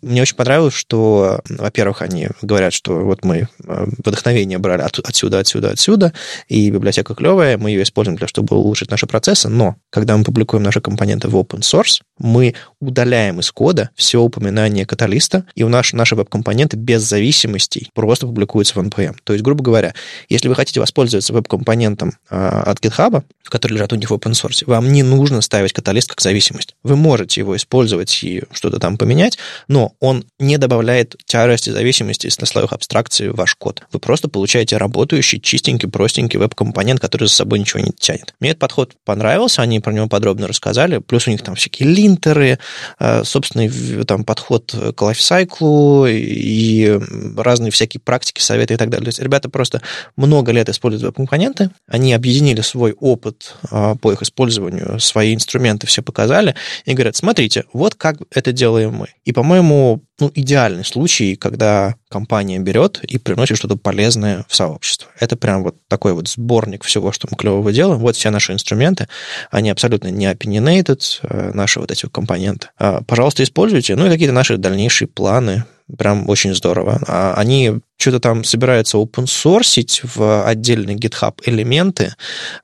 Мне очень понравилось, что, во-первых, они говорят, что вот мы э, вдохновение брали от, отсюда, отсюда, отсюда, и библиотека клевая, мы ее используем для того, чтобы улучшить наши процессы, но когда мы публикуем наши компоненты в open source, мы удаляем из кода все упоминания каталиста, и у нас наши веб-компоненты без зависимостей просто публикуются в NPM. То есть, грубо говоря, если вы хотите воспользоваться веб-компонентом э, от GitHub, который лежат у них в open source, вам не нужно ставить каталист как зависимость. Вы можете его использовать и что-то там поменять, но он не добавляет тяжести зависимости на слоях абстракции в ваш код. Вы просто получаете работающий, чистенький, простенький веб-компонент, который за собой ничего не тянет. Мне этот подход понравился, они про него подробно рассказали, плюс у них там всякие линтеры, э, собственный там подход к лайфсайклу и разные всякие практики, советы и так далее. То есть ребята просто много лет используют веб-компоненты, они объединили свой опыт э, по их использованию, свои инструменты все показали, и говорят, смотрите, вот как это делаем мы. И, по-моему, ну, идеальный случай, когда компания берет и приносит что-то полезное в сообщество. Это прям вот такой вот сборник всего, что мы клевого делаем. Вот все наши инструменты, они абсолютно не opinionated, э, наши вот эти компоненты. А, пожалуйста, используйте. Ну и какие-то наши дальнейшие планы, прям очень здорово. А они что-то там собираются open source в отдельные GitHub элементы.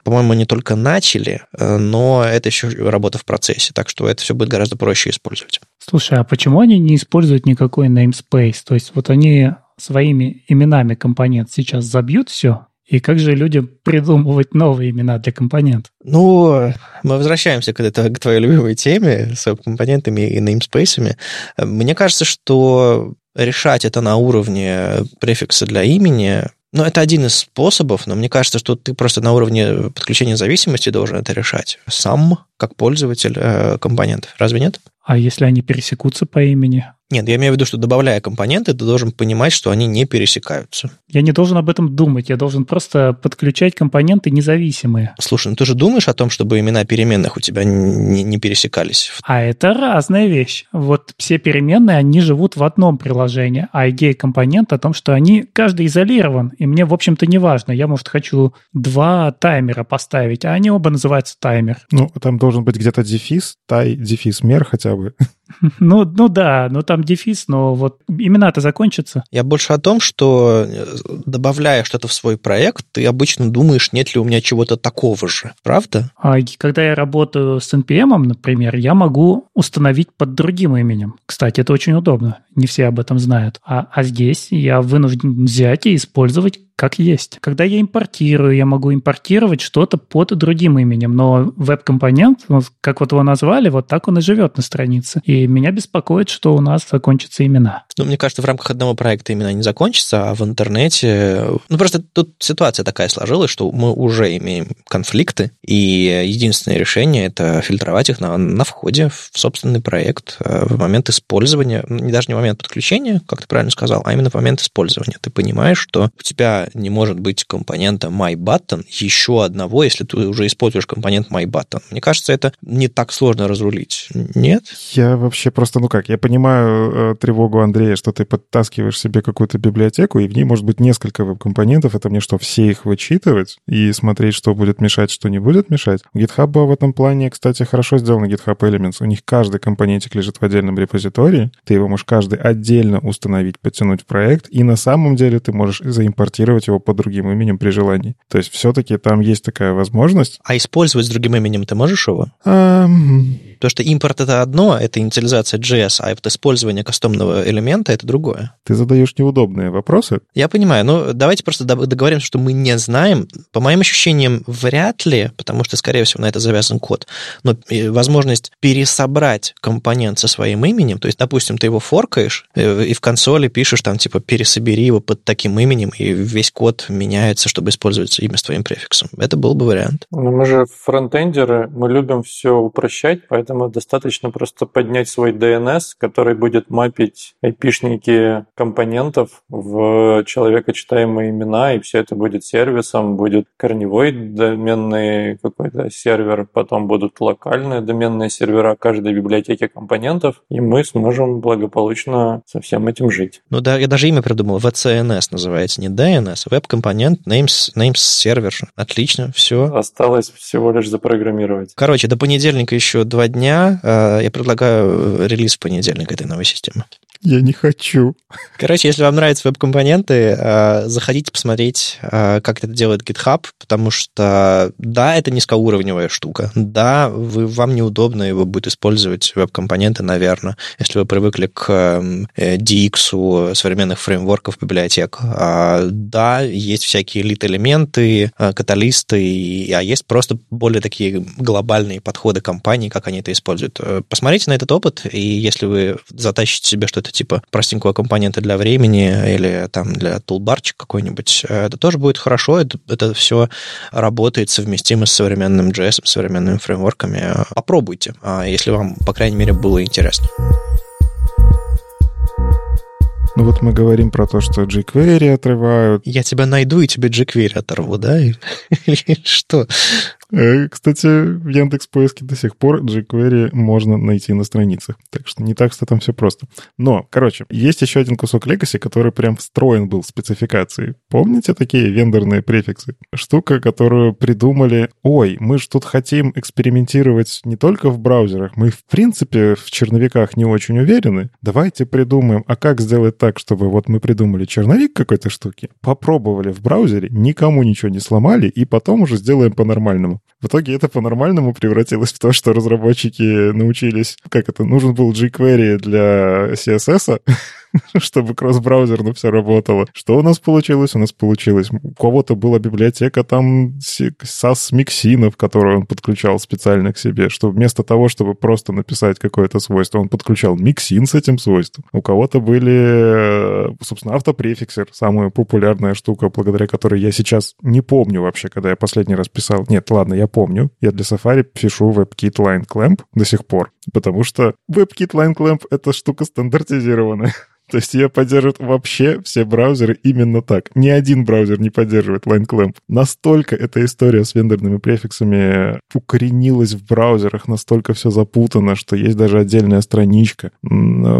По-моему, они только начали, э, но это еще работа в процессе, так что это все будет гораздо проще использовать. Слушай, а почему они не используют никакой namespace? То есть вот они своими именами компонент сейчас забьют все, и как же людям придумывать новые имена для компонентов? Ну, мы возвращаемся к, это, к твоей любимой теме с компонентами и namespace. Мне кажется, что решать это на уровне префикса для имени ну, это один из способов, но мне кажется, что ты просто на уровне подключения зависимости должен это решать сам, как пользователь э, компонентов. Разве нет? А если они пересекутся по имени? Нет, я имею в виду, что добавляя компоненты, ты должен понимать, что они не пересекаются. Я не должен об этом думать, я должен просто подключать компоненты независимые. Слушай, ну ты же думаешь о том, чтобы имена переменных у тебя не, не пересекались? А это разная вещь. Вот все переменные, они живут в одном приложении, а идея компонента о том, что они каждый изолирован, и мне, в общем-то, не важно. Я, может, хочу два таймера поставить, а они оба называются таймер. Ну, там должен быть где-то дефис, тай, дефис, мер хотя бы. Ну, ну да, ну там дефис, но вот имена-то закончатся. Я больше о том, что э, добавляя что-то в свой проект, ты обычно думаешь, нет ли у меня чего-то такого же, правда? А когда я работаю с NPM, например, я могу установить под другим именем. Кстати, это очень удобно. Не все об этом знают. А, а здесь я вынужден взять и использовать как есть. Когда я импортирую, я могу импортировать что-то под другим именем, но веб-компонент, как вот его назвали, вот так он и живет на странице. И меня беспокоит, что у нас закончатся имена. Ну, мне кажется, в рамках одного проекта имена не закончатся, а в интернете... Ну, просто тут ситуация такая сложилась, что мы уже имеем конфликты, и единственное решение – это фильтровать их на, на входе в собственный проект э, в момент использования, не даже не в момент подключения, как ты правильно сказал, а именно в момент использования. Ты понимаешь, что у тебя не может быть компонента MyButton еще одного, если ты уже используешь компонент MyButton. Мне кажется, это не так сложно разрулить. Нет? Я вообще просто, ну как, я понимаю э, тревогу Андрея, что ты подтаскиваешь себе какую-то библиотеку, и в ней может быть несколько веб-компонентов. Это мне что, все их вычитывать и смотреть, что будет мешать, что не будет мешать? GitHub в этом плане, кстати, хорошо сделано GitHub Elements. У них каждый компонентик лежит в отдельном репозитории. Ты его можешь каждый отдельно установить, подтянуть в проект, и на самом деле ты можешь заимпортировать его под другим именем при желании. То есть все-таки там есть такая возможность. А использовать с другим именем ты можешь его? А, Потому что импорт это одно, это инициализация JS, а вот использование кастомного элемента это другое. Ты задаешь неудобные вопросы. Я понимаю, но давайте просто договоримся, что мы не знаем. По моим ощущениям, вряд ли, потому что, скорее всего, на это завязан код. Но э, возможность пересобрать компонент со своим именем, то есть, допустим, ты его форкаешь э, и в консоли пишешь там, типа, пересобери его под таким именем, и весь код меняется, чтобы использовать имя с твоим префиксом. Это был бы вариант. Но мы же фронтендеры, мы любим все упрощать, поэтому достаточно просто поднять свой DNS, который будет мапить IP-шники компонентов в человекочитаемые имена, и все это будет сервисом, будет корневой доменный какой-то сервер, потом будут локальные доменные сервера каждой библиотеки компонентов, и мы сможем благополучно со всем этим жить. Ну да, я даже имя придумал, VCNS называется, не DNS, веб-компонент, names, names сервер. Отлично, все. Осталось всего лишь запрограммировать. Короче, до понедельника еще два дня. Э, я предлагаю релиз в понедельник этой новой системы. Я не хочу. Короче, если вам нравятся веб-компоненты, э, заходите посмотреть, э, как это делает GitHub, потому что, да, это низкоуровневая штука. Да, вы, вам неудобно его будет использовать веб-компоненты, наверное, если вы привыкли к DX современных фреймворков, библиотек. А, да, есть всякие лид-элементы, каталисты, а есть просто более такие глобальные подходы компаний, как они это используют. Посмотрите на этот опыт, и если вы затащите себе что-то типа простенького компонента для времени или там для тулбарчик какой-нибудь, это тоже будет хорошо, это, это все работает совместимо с современным JS, современными фреймворками. Попробуйте, если вам, по крайней мере, было интересно. Ну вот мы говорим про то, что jQuery отрывают. Я тебя найду и тебе jQuery оторву, да? Или что? Э, кстати, в Яндекс поиске до сих пор jQuery можно найти на страницах. Так что не так, что там все просто. Но, короче, есть еще один кусок Legacy, который прям встроен был в спецификации. Помните такие вендорные префиксы? Штука, которую придумали, ой, мы же тут хотим экспериментировать не только в браузерах, мы в принципе в черновиках не очень уверены. Давайте придумаем, а как сделать так, чтобы вот мы придумали черновик какой-то штуки, попробовали в браузере, никому ничего не сломали, и потом уже сделаем по-нормальному. В итоге это по-нормальному превратилось в то, что разработчики научились, как это, нужен был jQuery для CSS, чтобы кросс-браузерно все работало. Что у нас получилось? У нас получилось. У кого-то была библиотека там SAS миксинов, которую он подключал специально к себе, что вместо того, чтобы просто написать какое-то свойство, он подключал миксин с этим свойством. У кого-то были, собственно, автопрефиксер, самая популярная штука, благодаря которой я сейчас не помню вообще, когда я последний раз писал. Нет, ладно, я помню. Я для Safari пишу WebKit Line Clamp до сих пор, потому что WebKit Line Clamp — это штука стандартизированная. То есть ее поддерживают вообще все браузеры именно так. Ни один браузер не поддерживает LineClamp. Настолько эта история с вендорными префиксами укоренилась в браузерах, настолько все запутано, что есть даже отдельная страничка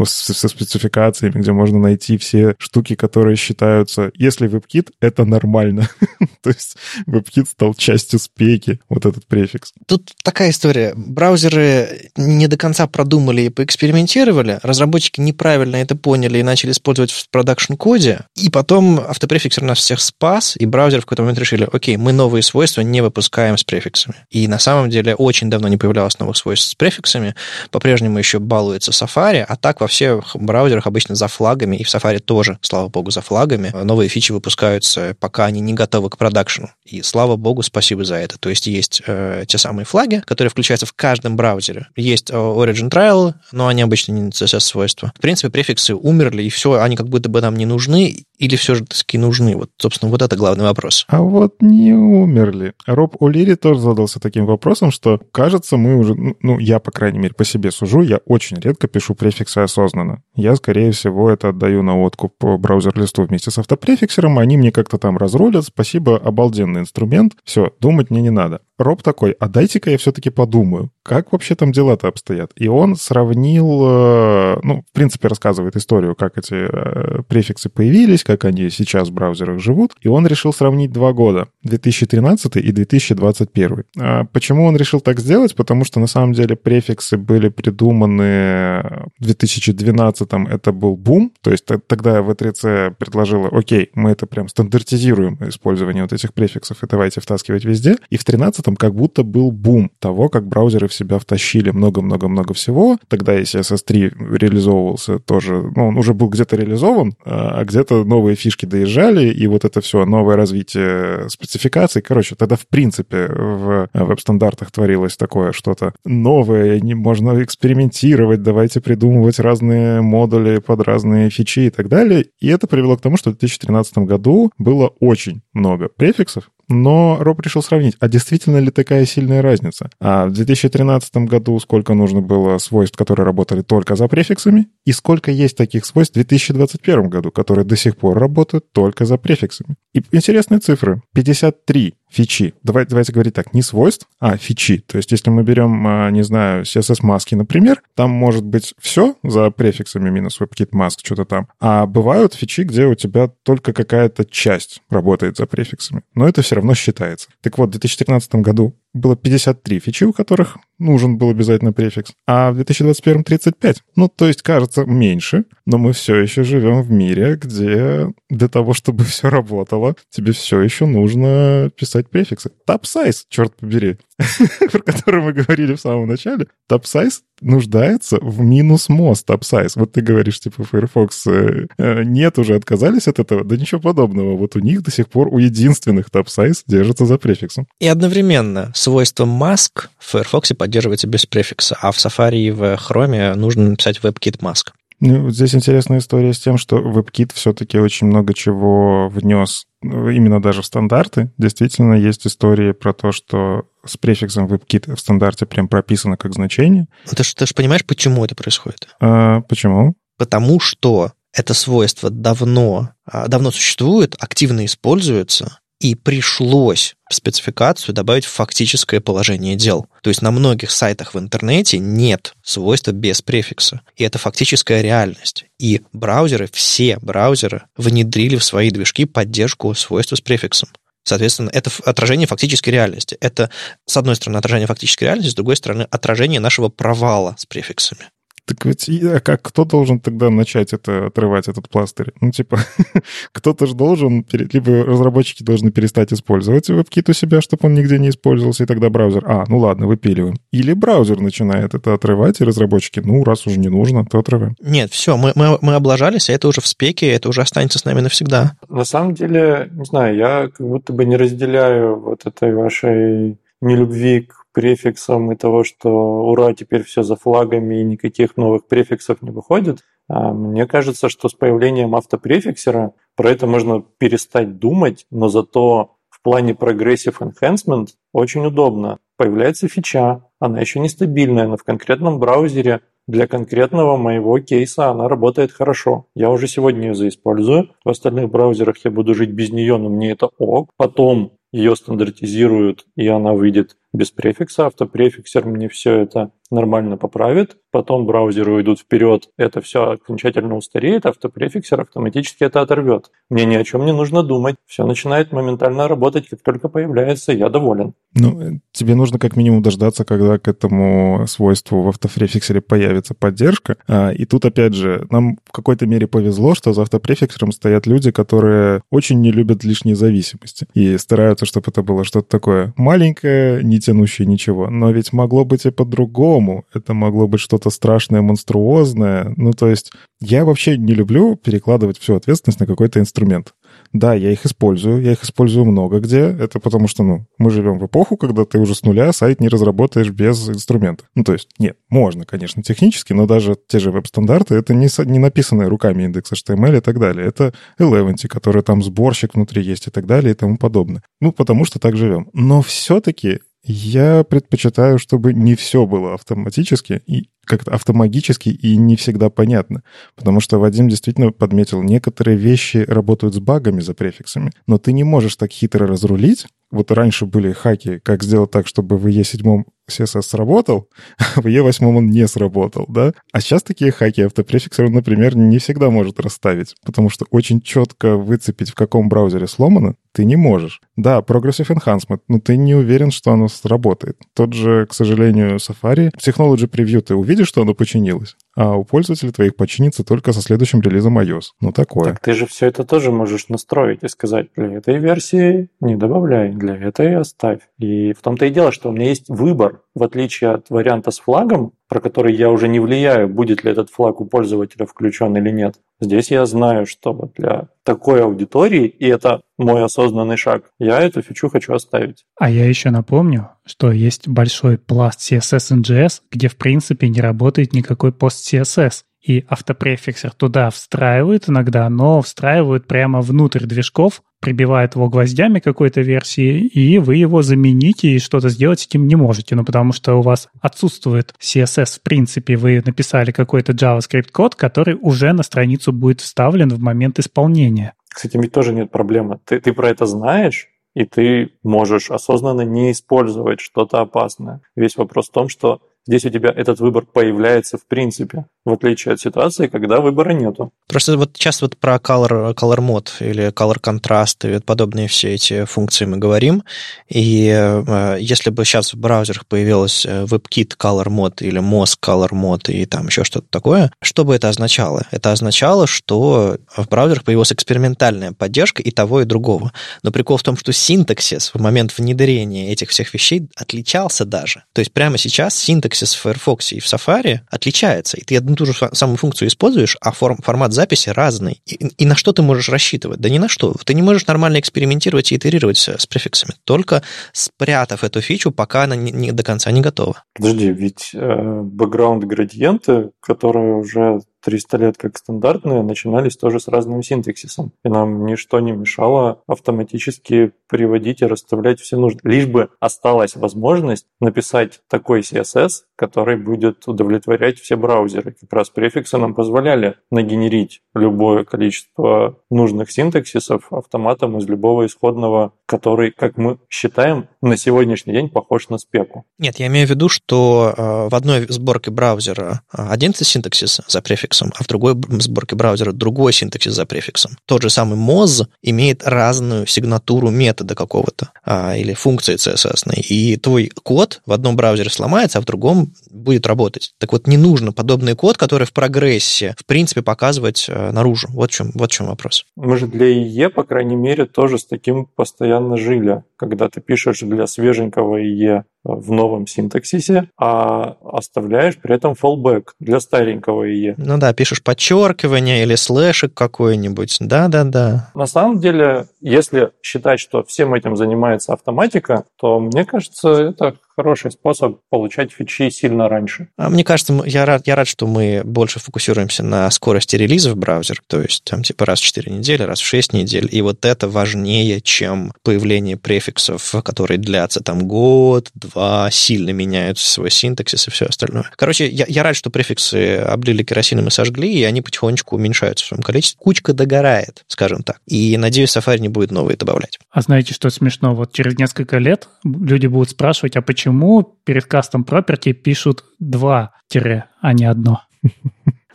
со спецификациями, где можно найти все штуки, которые считаются... Если WebKit — это нормально. То есть WebKit стал частью спеки, вот этот префикс. Тут такая история. Браузеры не до конца продумали и поэкспериментировали, разработчики неправильно это поняли, взяли и начали использовать в продакшн-коде, и потом автопрефиксер нас всех спас, и браузер в какой-то момент решили, окей, мы новые свойства не выпускаем с префиксами. И на самом деле очень давно не появлялось новых свойств с префиксами, по-прежнему еще балуется Safari, а так во всех браузерах обычно за флагами, и в Safari тоже, слава богу, за флагами. Новые фичи выпускаются, пока они не готовы к продакшну. И слава богу, спасибо за это. То есть есть э, те самые флаги, которые включаются в каждом браузере. Есть э, Origin Trial, но они обычно не CSS-свойства. В принципе, префиксы умерли умерли, и все, они как будто бы нам не нужны, или все же таки нужны? Вот, собственно, вот это главный вопрос. А вот не умерли. Роб О'Лири тоже задался таким вопросом, что, кажется, мы уже, ну, ну, я, по крайней мере, по себе сужу, я очень редко пишу префиксы осознанно. Я, скорее всего, это отдаю на откуп браузер-листу вместе с автопрефиксером, они мне как-то там разрулят, спасибо, обалденный инструмент, все, думать мне не надо. Роб такой, а дайте-ка я все-таки подумаю, как вообще там дела-то обстоят. И он сравнил, э, ну, в принципе, рассказывает историю, как эти э, префиксы появились, как они сейчас в браузерах живут. И он решил сравнить два года, 2013 и 2021. А почему он решил так сделать? Потому что, на самом деле, префиксы были придуманы в 2012 это был бум, то есть тогда V3C предложила, окей, мы это прям стандартизируем использование вот этих префиксов и давайте втаскивать везде. И в 13 2013 как будто был бум того, как браузеры в себя втащили много-много-много всего. Тогда и CSS3 реализовывался тоже, ну, он уже был где-то реализован, а, а где-то новые фишки доезжали, и вот это все новое развитие спецификаций. Короче, тогда в принципе в веб-стандартах творилось такое что-то новое, можно экспериментировать, давайте придумывать разные модули под разные фичи и так далее. И это привело к тому, что в 2013 году было очень много префиксов, но Роб решил сравнить, а действительно ли такая сильная разница? А в 2013 году сколько нужно было свойств, которые работали только за префиксами, и сколько есть таких свойств в 2021 году, которые до сих пор работают только за префиксами. И интересные цифры. 53 фичи. Давайте, давайте говорить так, не свойств, а фичи. То есть если мы берем, а, не знаю, CSS-маски, например, там может быть все за префиксами минус WebKit mask, что-то там. А бывают фичи, где у тебя только какая-то часть работает за префиксами. Но это все равно считается. Так вот, в 2013 году было 53 фичи, у которых нужен был обязательно префикс, а в 2021 35. Ну, то есть, кажется, меньше, но мы все еще живем в мире, где для того, чтобы все работало, тебе все еще нужно писать префиксы. Size, черт побери, про который мы говорили в самом начале. Size нуждается в минус мост size. Вот ты говоришь, типа, Firefox э, э, нет, уже отказались от этого. Да ничего подобного. Вот у них до сих пор у единственных size держится за префиксом. И одновременно свойство mask в Firefox поддерживается без префикса, а в Safari и в Chrome нужно написать WebKit mask. Ну, здесь интересная история с тем, что WebKit все-таки очень много чего внес ну, именно даже в стандарты. Действительно, есть истории про то, что с префиксом WebKit в стандарте прям прописано как значение. Ну, ты же ты понимаешь, почему это происходит? А, почему? Потому что это свойство давно, а, давно существует, активно используется, и пришлось в спецификацию добавить фактическое положение дел. То есть на многих сайтах в интернете нет свойства без префикса. И это фактическая реальность. И браузеры, все браузеры внедрили в свои движки поддержку свойства с префиксом. Соответственно, это отражение фактической реальности. Это, с одной стороны, отражение фактической реальности, с другой стороны, отражение нашего провала с префиксами. Так ведь а как кто должен тогда начать это отрывать этот пластырь? Ну, типа, кто-то же должен, либо разработчики должны перестать использовать WebKit у себя, чтобы он нигде не использовался, и тогда браузер, а, ну ладно, выпиливаем. Или браузер начинает это отрывать, и разработчики, ну, раз уже не нужно, то отрываем. Нет, все, мы, мы, мы облажались, а это уже в спеке, это уже останется с нами навсегда. На самом деле, не знаю, я как будто бы не разделяю вот этой вашей нелюбви к префиксом и того, что ура, теперь все за флагами и никаких новых префиксов не выходит. А мне кажется, что с появлением автопрефиксера про это можно перестать думать, но зато в плане Progressive Enhancement очень удобно. Появляется фича, она еще нестабильная, но в конкретном браузере для конкретного моего кейса она работает хорошо. Я уже сегодня ее заиспользую. В остальных браузерах я буду жить без нее, но мне это ок. Потом ее стандартизируют, и она выйдет без префикса. Автопрефиксер мне все это нормально поправит. Потом браузеры уйдут вперед, это все окончательно устареет, автопрефиксер автоматически это оторвет. Мне ни о чем не нужно думать. Все начинает моментально работать, как только появляется, я доволен. Ну, тебе нужно как минимум дождаться, когда к этому свойству в автопрефиксере появится поддержка. А, и тут, опять же, нам в какой-то мере повезло, что за автопрефиксером стоят люди, которые очень не любят лишние зависимости и стараются, чтобы это было что-то такое маленькое, не тянущее ничего. Но ведь могло быть и по-другому. Это могло быть что-то страшное, монструозное. Ну, то есть я вообще не люблю перекладывать всю ответственность на какой-то инструмент. Да, я их использую, я их использую много где. Это потому что, ну, мы живем в эпоху, когда ты уже с нуля сайт не разработаешь без инструмента. Ну, то есть, нет, можно, конечно, технически, но даже те же веб-стандарты, это не, не написанные руками индекс HTML и так далее. Это Eleventy, который там сборщик внутри есть и так далее и тому подобное. Ну, потому что так живем. Но все-таки я предпочитаю, чтобы не все было автоматически и как-то автомагически и не всегда понятно. Потому что Вадим действительно подметил, некоторые вещи работают с багами за префиксами, но ты не можешь так хитро разрулить. Вот раньше были хаки, как сделать так, чтобы в E7 CSS сработал, а в E8 он не сработал, да? А сейчас такие хаки автопрефиксер, например, не всегда может расставить, потому что очень четко выцепить, в каком браузере сломано, ты не можешь. Да, Progressive Enhancement, но ты не уверен, что оно сработает. Тот же, к сожалению, Safari, Technology Preview ты увидишь, что оно починилось, а у пользователей твоих починится только со следующим релизом iOS. Ну, такое. Так ты же все это тоже можешь настроить и сказать, для этой версии не добавляй, для этой оставь. И в том-то и дело, что у меня есть выбор, в отличие от варианта с флагом, про который я уже не влияю, будет ли этот флаг у пользователя включен или нет. Здесь я знаю, что вот для такой аудитории, и это мой осознанный шаг, я эту фичу хочу оставить. А я еще напомню, что есть большой пласт CSS NGS, где в принципе не работает никакой пост CSS и автопрефиксер туда встраивают иногда, но встраивают прямо внутрь движков, прибивают его гвоздями какой-то версии, и вы его замените и что-то сделать с этим не можете, ну потому что у вас отсутствует CSS в принципе, вы написали какой-то JavaScript код, который уже на страницу будет вставлен в момент исполнения. С этим ведь тоже нет проблемы. Ты, ты про это знаешь, и ты можешь осознанно не использовать что-то опасное. Весь вопрос в том, что Здесь у тебя этот выбор появляется в принципе, в отличие от ситуации, когда выбора нету. Просто вот сейчас вот про color, color mode или color contrast и подобные все эти функции мы говорим. И э, если бы сейчас в браузерах появилась э, WebKit Color Mode или Moz Color Mode и там еще что-то такое, что бы это означало? Это означало, что в браузерах появилась экспериментальная поддержка и того, и другого. Но прикол в том, что синтаксис в момент внедрения этих всех вещей отличался даже. То есть прямо сейчас синтаксис в Firefox и в Safari отличается. И ты одну и ту же самую функцию используешь, а форм, формат записи разный. И, и на что ты можешь рассчитывать? Да ни на что. Ты не можешь нормально экспериментировать и итерировать с префиксами, только спрятав эту фичу, пока она не, не до конца не готова. Подожди, ведь э, бэкграунд-градиенты, которые уже 300 лет как стандартные, начинались тоже с разным синтаксисом. И нам ничто не мешало автоматически приводить и расставлять все нужно. Лишь бы осталась возможность написать такой CSS, который будет удовлетворять все браузеры. Как раз префиксы нам позволяли нагенерить любое количество нужных синтаксисов автоматом из любого исходного, который, как мы считаем, на сегодняшний день похож на спеку. Нет, я имею в виду, что э, в одной сборке браузера один синтаксис за префиксом, а в другой сборке браузера другой синтаксис за префиксом. Тот же самый Moz имеет разную сигнатуру метода какого-то а, или функции CSS. И твой код в одном браузере сломается, а в другом будет работать. Так вот, не нужно подобный код, который в прогрессе, в принципе, показывать э, наружу. Вот в чем, вот в чем вопрос. Мы же для IE, по крайней мере, тоже с таким постоянно жили. Когда ты пишешь для свеженького IE в новом синтаксисе, а оставляешь при этом fallback для старенького IE. Ну да, пишешь подчеркивание или слэшик какой-нибудь. Да-да-да. На самом деле, если считать, что всем этим занимается автоматика, то мне кажется, это хороший способ получать фичи сильно раньше. А мне кажется, я рад, я рад, что мы больше фокусируемся на скорости релиза в браузер, то есть там типа раз в 4 недели, раз в 6 недель, и вот это важнее, чем появление префиксов, которые длятся там год, два, сильно меняют свой синтаксис и все остальное. Короче, я, я рад, что префиксы облили керосином и сожгли, и они потихонечку уменьшаются в своем количестве. Кучка догорает, скажем так. И, надеюсь, Safari не будет новые добавлять. А знаете, что смешно? Вот через несколько лет люди будут спрашивать, а почему почему перед custom property пишут два тире, а не одно.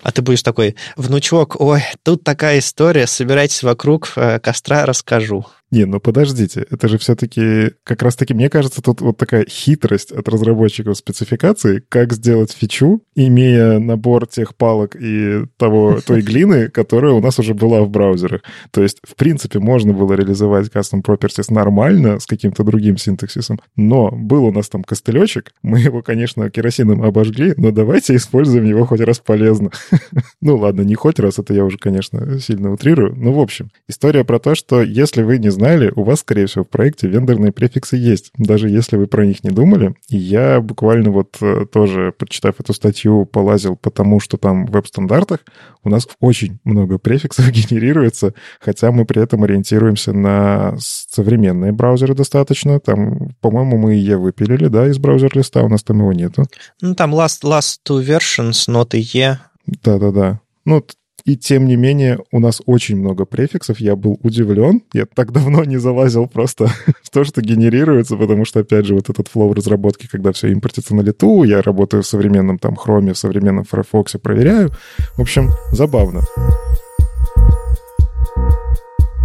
А ты будешь такой, внучок, ой, тут такая история, собирайтесь вокруг э, костра, расскажу. Не, ну подождите, это же все-таки, как раз-таки, мне кажется, тут вот такая хитрость от разработчиков спецификации, как сделать фичу, имея набор тех палок и того, той глины, которая у нас уже была в браузерах. То есть, в принципе, можно было реализовать custom properties нормально с каким-то другим синтаксисом, но был у нас там костылечек, мы его, конечно, керосином обожгли, но давайте используем его хоть раз полезно. ну ладно, не хоть раз, это я уже, конечно, сильно утрирую, но в общем, история про то, что если вы не знали, у вас, скорее всего, в проекте вендорные префиксы есть, даже если вы про них не думали. И я буквально вот э, тоже, почитав эту статью, полазил потому, что там в веб-стандартах у нас очень много префиксов генерируется, хотя мы при этом ориентируемся на современные браузеры достаточно. Там, по-моему, мы e выпилили, да, из браузер-листа, у нас там его нету. Ну, там last, last two versions, not e. Да-да-да. Ну, и тем не менее, у нас очень много префиксов. Я был удивлен. Я так давно не залазил просто в то, что генерируется, потому что, опять же, вот этот флоу разработки, когда все импортится на лету, я работаю в современном там хроме, в современном Firefox, проверяю. В общем, забавно.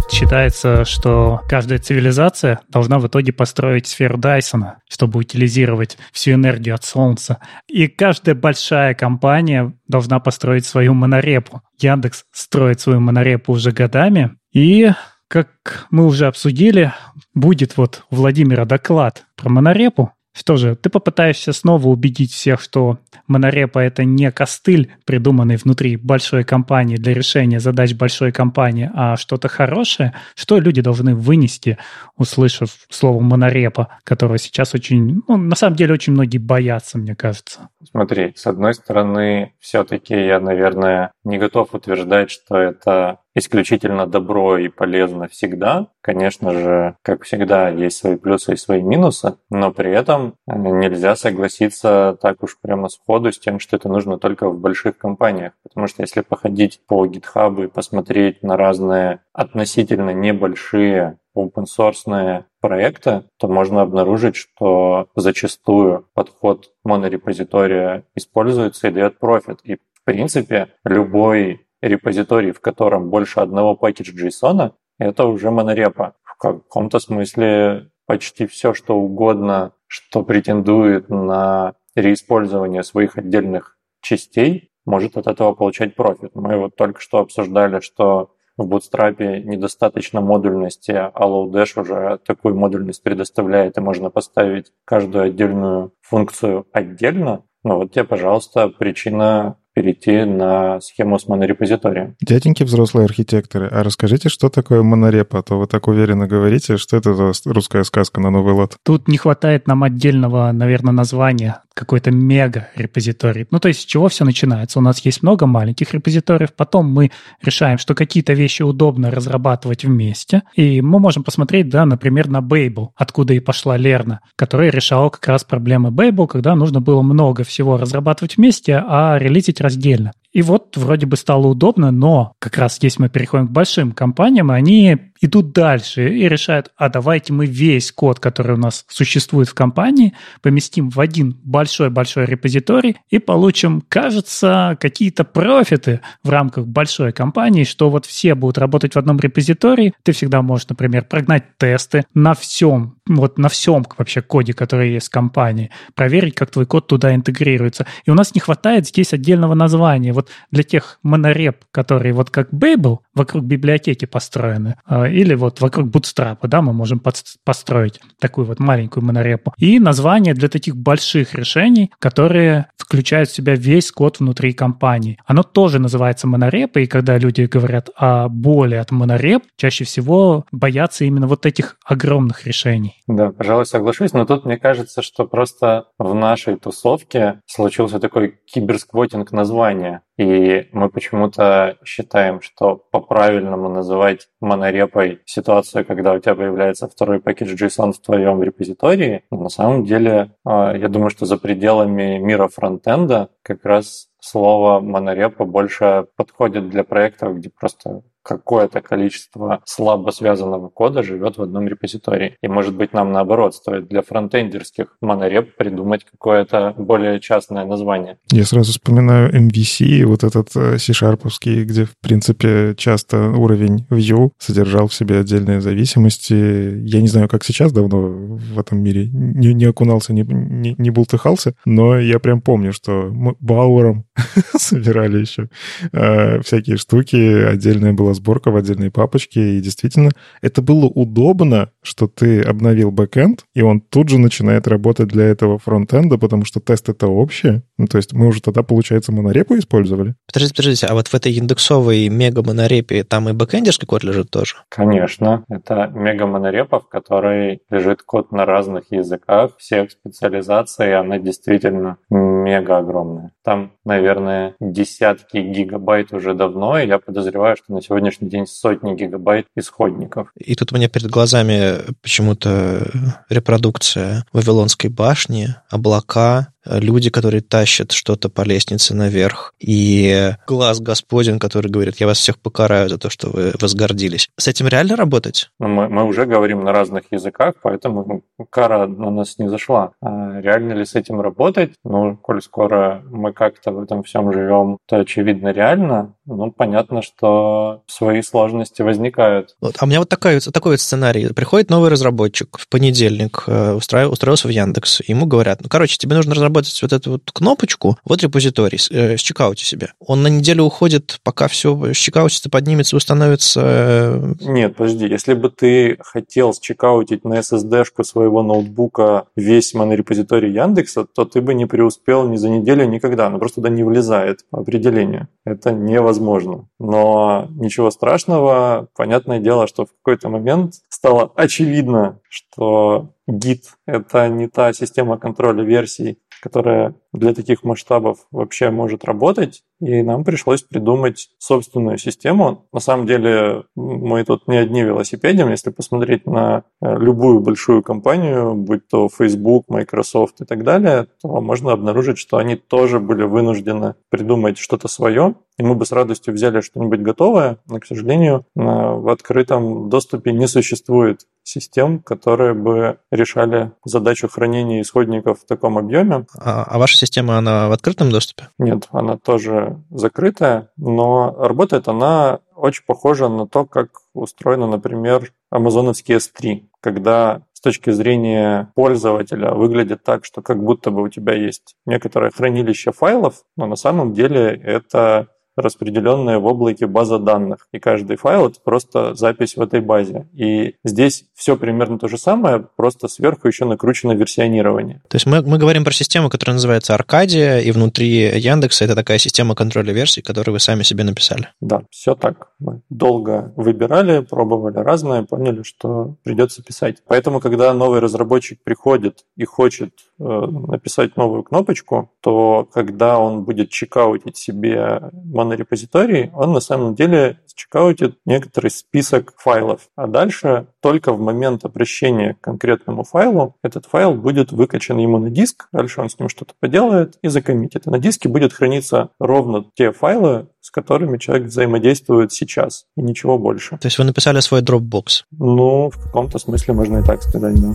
Считается, что каждая цивилизация должна в итоге построить сферу Дайсона, чтобы утилизировать всю энергию от Солнца. И каждая большая компания должна построить свою монорепу. Яндекс строит свою монорепу уже годами. И, как мы уже обсудили, будет вот у Владимира доклад про монорепу. Что же, ты попытаешься снова убедить всех, что монорепа — это не костыль, придуманный внутри большой компании для решения задач большой компании, а что-то хорошее, что люди должны вынести, услышав слово монорепа, которое сейчас очень, ну, на самом деле, очень многие боятся, мне кажется. Смотри, с одной стороны, все-таки я, наверное, не готов утверждать, что это исключительно добро и полезно всегда. Конечно же, как всегда, есть свои плюсы и свои минусы, но при этом э, нельзя согласиться так уж прямо сходу с тем, что это нужно только в больших компаниях. Потому что если походить по GitHub и посмотреть на разные относительно небольшие open-source проекты, то можно обнаружить, что зачастую подход монорепозитория используется и дает профит. И, в принципе, любой репозиторий, в котором больше одного пакета JSON, это уже монорепа. В каком-то смысле почти все, что угодно, что претендует на реиспользование своих отдельных частей, может от этого получать профит. Мы вот только что обсуждали, что в Bootstrap недостаточно модульности, а Lodash уже такую модульность предоставляет, и можно поставить каждую отдельную функцию отдельно. Ну вот тебе, пожалуйста, причина перейти на схему с монорепозиторием. Дяденьки взрослые архитекторы, а расскажите, что такое монорепа? А то вы так уверенно говорите, что это русская сказка на новый лад. Тут не хватает нам отдельного, наверное, названия какой-то мега-репозиторий. Ну, то есть с чего все начинается? У нас есть много маленьких репозиториев, потом мы решаем, что какие-то вещи удобно разрабатывать вместе, и мы можем посмотреть, да, например, на Babel, откуда и пошла Лерна, которая решала как раз проблемы Babel, когда нужно было много всего разрабатывать вместе, а релизить раздельно. И вот вроде бы стало удобно, но как раз если мы переходим к большим компаниям, они идут дальше и решают, а давайте мы весь код, который у нас существует в компании, поместим в один большой-большой репозиторий и получим, кажется, какие-то профиты в рамках большой компании, что вот все будут работать в одном репозитории. Ты всегда можешь, например, прогнать тесты на всем, вот на всем вообще коде, который есть в компании, проверить, как твой код туда интегрируется. И у нас не хватает здесь отдельного названия. Вот для тех монореп, которые вот как Babel вокруг библиотеки построены, а, или вот вокруг Bootstrap, да, мы можем построить такую вот маленькую монорепу. И название для таких больших решений, которые включают в себя весь код внутри компании. Оно тоже называется монорепой, и когда люди говорят о боли от монореп, чаще всего боятся именно вот этих огромных решений. Да, пожалуй, соглашусь, но тут мне кажется, что просто в нашей тусовке случился такой киберсквотинг названия. И мы почему-то считаем, что по-правильному называть монорепой ситуацию, когда у тебя появляется второй пакет JSON в твоем репозитории. Но на самом деле, а, я думаю, что за пределами мира фронтенда как раз слово монорепа больше подходит для проектов, где просто какое-то количество слабо связанного кода живет в одном репозитории. И, может быть, нам наоборот стоит для фронтендерских монореп придумать какое-то более частное название. Я сразу вспоминаю MVC, вот этот э, C-шарповский, где, в принципе, часто уровень Vue содержал в себе отдельные зависимости. Я не знаю, как сейчас, давно в этом мире не, не окунался, не, не, не бултыхался, но я прям помню, что мы Бауэром собирали еще э, всякие штуки, отдельная была сборка в отдельной папочке, и действительно это было удобно, что ты обновил бэкэнд, и он тут же начинает работать для этого фронтенда, потому что тест это общее. Ну, то есть мы уже тогда, получается, монорепу использовали. Подождите, подождите, а вот в этой индексовой мега-монорепе там и бэкэндерский код лежит тоже? Конечно. Это мега-монорепа, в которой лежит код на разных языках, всех специализаций, она действительно мега огромная. Там, наверное, десятки гигабайт уже давно, и я подозреваю, что на сегодняшний день сотни гигабайт исходников. И тут у меня перед глазами почему-то репродукция Вавилонской башни, облака, люди, которые тащат что-то по лестнице наверх, и глаз Господин, который говорит, я вас всех покараю за то, что вы возгордились. С этим реально работать? Ну, мы, мы уже говорим на разных языках, поэтому кара на нас не зашла. А реально ли с этим работать? Ну, коль скоро мы как-то в этом всем живем, то очевидно реально. Ну, понятно, что свои сложности возникают. Вот. А у меня вот такой, такой вот сценарий. Приходит новый разработчик в понедельник, э, устроил, устроился в Яндекс, ему говорят, ну, короче, тебе нужно разработать разработать вот эту вот кнопочку, вот репозиторий, э, счекауте себе. Он на неделю уходит, пока все счекаутится, поднимется, установится... Э, Нет, подожди, если бы ты хотел счекаутить на SSD-шку своего ноутбука весь монорепозиторий Яндекса, то ты бы не преуспел ни за неделю, никогда. Он просто туда не влезает по определению. Это невозможно. Но ничего страшного. Понятное дело, что в какой-то момент стало очевидно, что Git — это не та система контроля версий, которая для таких масштабов вообще может работать, и нам пришлось придумать собственную систему. На самом деле мы тут не одни велосипедим, если посмотреть на э, любую большую компанию, будь то Facebook, Microsoft и так далее, то можно обнаружить, что они тоже были вынуждены придумать что-то свое, и мы бы с радостью взяли что-нибудь готовое, но, к сожалению, в открытом доступе не существует систем, которые бы решали задачу хранения исходников в таком объеме. А, а ваша система, она в открытом доступе? Нет, она тоже закрытая, но работает она очень похожа на то, как устроена, например, амазоновский S3, когда с точки зрения пользователя выглядит так, что как будто бы у тебя есть некоторое хранилище файлов, но на самом деле это распределенная в облаке база данных. И каждый файл — это просто запись в этой базе. И здесь все примерно то же самое, просто сверху еще накручено версионирование. То есть мы, мы говорим про систему, которая называется Аркадия, и внутри Яндекса это такая система контроля версий, которую вы сами себе написали. Да, все так. Мы долго выбирали, пробовали разное, поняли, что придется писать. Поэтому, когда новый разработчик приходит и хочет э, написать новую кнопочку, то когда он будет чекаутить себе монорепозиторий, он на самом деле чекаутит некоторый список файлов. А дальше только в момент обращения к конкретному файлу этот файл будет выкачан ему на диск, дальше он с ним что-то поделает и закоммитит. И на диске будет храниться ровно те файлы, с которыми человек взаимодействует сейчас, и ничего больше. То есть вы написали свой Dropbox? Ну, в каком-то смысле можно и так сказать, да.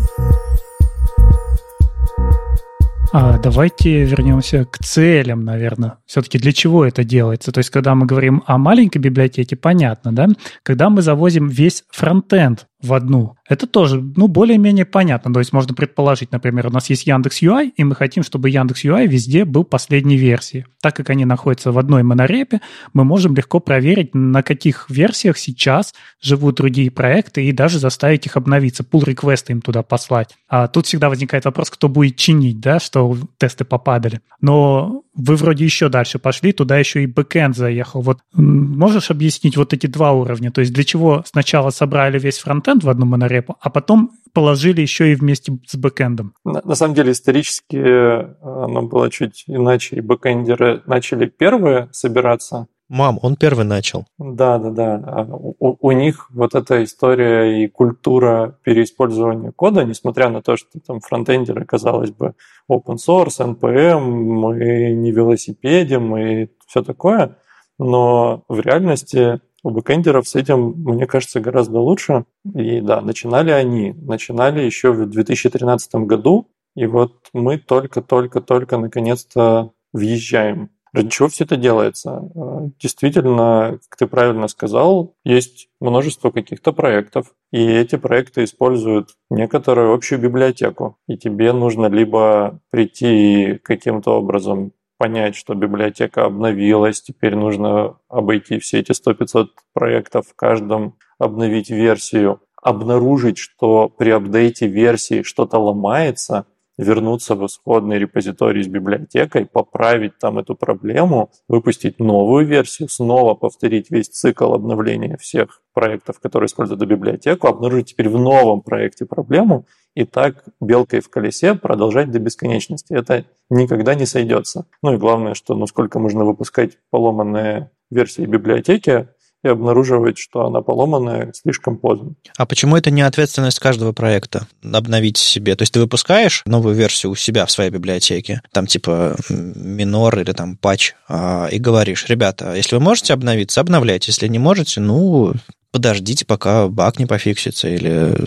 А давайте вернемся к целям, наверное. Все-таки для чего это делается? То есть, когда мы говорим о маленькой библиотеке, понятно, да? Когда мы завозим весь фронтенд в одну. Это тоже, ну, более-менее понятно. То есть можно предположить, например, у нас есть Яндекс UI, и мы хотим, чтобы Яндекс UI везде был последней версии. Так как они находятся в одной монорепе, мы можем легко проверить, на каких версиях сейчас живут другие проекты, и даже заставить их обновиться, pull реквесты им туда послать. А тут всегда возникает вопрос, кто будет чинить, да, что тесты попадали. Но вы вроде еще дальше пошли, туда еще и бэкэнд заехал. Вот можешь объяснить вот эти два уровня? То есть для чего сначала собрали весь фронтенд в одну монорепу, а потом положили еще и вместе с бэкэндом? На, на самом деле исторически э, оно было чуть иначе, и бэкэндеры начали первые собираться, Мам, он первый начал. Да, да, да. А у, у них вот эта история и культура переиспользования кода, несмотря на то, что там фронтендеры, казалось бы, open source, NPM, мы не велосипедим мы все такое, но в реальности у бэкэндеров с этим, мне кажется, гораздо лучше. И да, начинали они, начинали еще в 2013 году, и вот мы только-только-только наконец-то въезжаем Ради чего все это делается? А, действительно, как ты правильно сказал, есть множество каких-то проектов, и эти проекты используют некоторую общую библиотеку. И тебе нужно либо прийти каким-то образом понять, что библиотека обновилась, теперь нужно обойти все эти 100-500 проектов, в каждом обновить версию, обнаружить, что при апдейте версии что-то ломается – вернуться в исходный репозиторий с библиотекой, поправить там эту проблему, выпустить новую версию, снова повторить весь цикл обновления всех проектов, которые используют эту библиотеку, обнаружить теперь в новом проекте проблему и так белкой в колесе продолжать до бесконечности. Это никогда не сойдется. Ну и главное, что ну сколько можно выпускать поломанные версии библиотеки, и обнаруживать, что она поломанная слишком поздно. А почему это не ответственность каждого проекта обновить себе? То есть ты выпускаешь новую версию у себя в своей библиотеке, там типа минор или там патч, а, и говоришь, ребята, если вы можете обновиться, обновляйте. Если не можете, ну, подождите, пока баг не пофиксится или...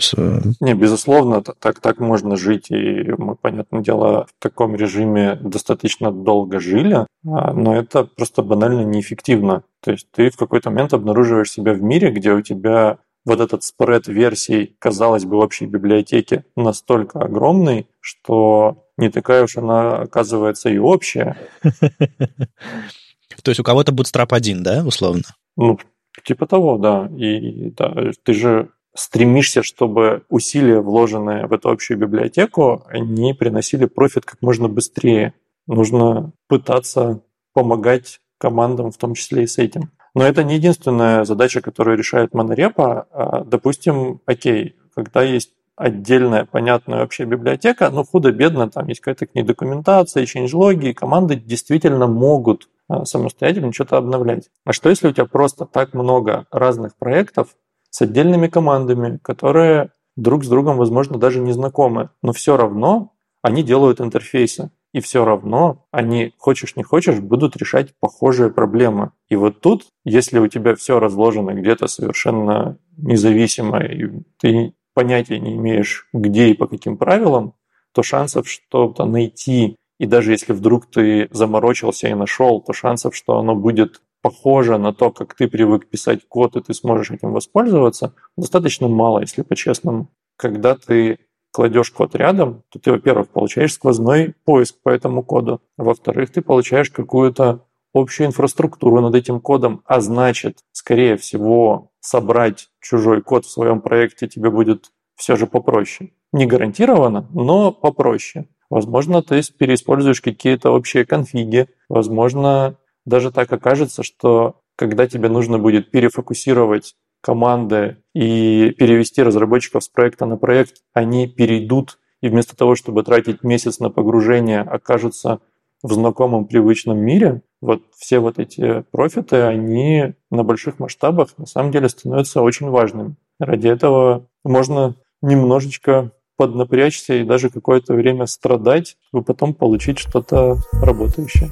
Не, безусловно, так, так можно жить, и мы, понятное дело, в таком режиме достаточно долго жили, а, но это просто банально неэффективно. То есть ты в какой-то момент обнаруживаешь себя в мире, где у тебя вот этот спред версий, казалось бы, общей библиотеке настолько огромный, что не такая уж она оказывается и общая. То есть у кого-то Bootstrap 1, да, условно? Ну, Типа того, да. И да, ты же стремишься, чтобы усилия, вложенные в эту общую библиотеку, они приносили профит как можно быстрее. Нужно пытаться помогать командам, в том числе и с этим. Но это не единственная задача, которую решает монорепа. А, допустим, окей, когда есть отдельная, понятная вообще библиотека, но худо-бедно там есть какая-то к ней документация, change-логи, и команды действительно могут самостоятельно что-то обновлять. А что если у тебя просто так много разных проектов с отдельными командами, которые друг с другом, возможно, даже не знакомы, но все равно они делают интерфейсы. И все равно они, хочешь не хочешь, будут решать похожие проблемы. И вот тут, если у тебя все разложено где-то совершенно независимо, и ты понятия не имеешь, где и по каким правилам, то шансов что-то найти, и даже если вдруг ты заморочился и нашел, то шансов, что оно будет похоже на то, как ты привык писать код, и ты сможешь этим воспользоваться, достаточно мало, если по-честному. Когда ты кладешь код рядом, то ты, во-первых, получаешь сквозной поиск по этому коду, во-вторых, ты получаешь какую-то общую инфраструктуру над этим кодом, а значит, скорее всего, собрать чужой код в своем проекте тебе будет все же попроще. Не гарантированно, но попроще. Возможно, ты переиспользуешь какие-то общие конфиги. Возможно, даже так окажется, что когда тебе нужно будет перефокусировать команды и перевести разработчиков с проекта на проект, они перейдут и вместо того, чтобы тратить месяц на погружение, окажутся в знакомом привычном мире, вот все вот эти профиты, они на больших масштабах на самом деле становятся очень важными. Ради этого можно немножечко поднапрячься и даже какое-то время страдать, чтобы потом получить что-то работающее.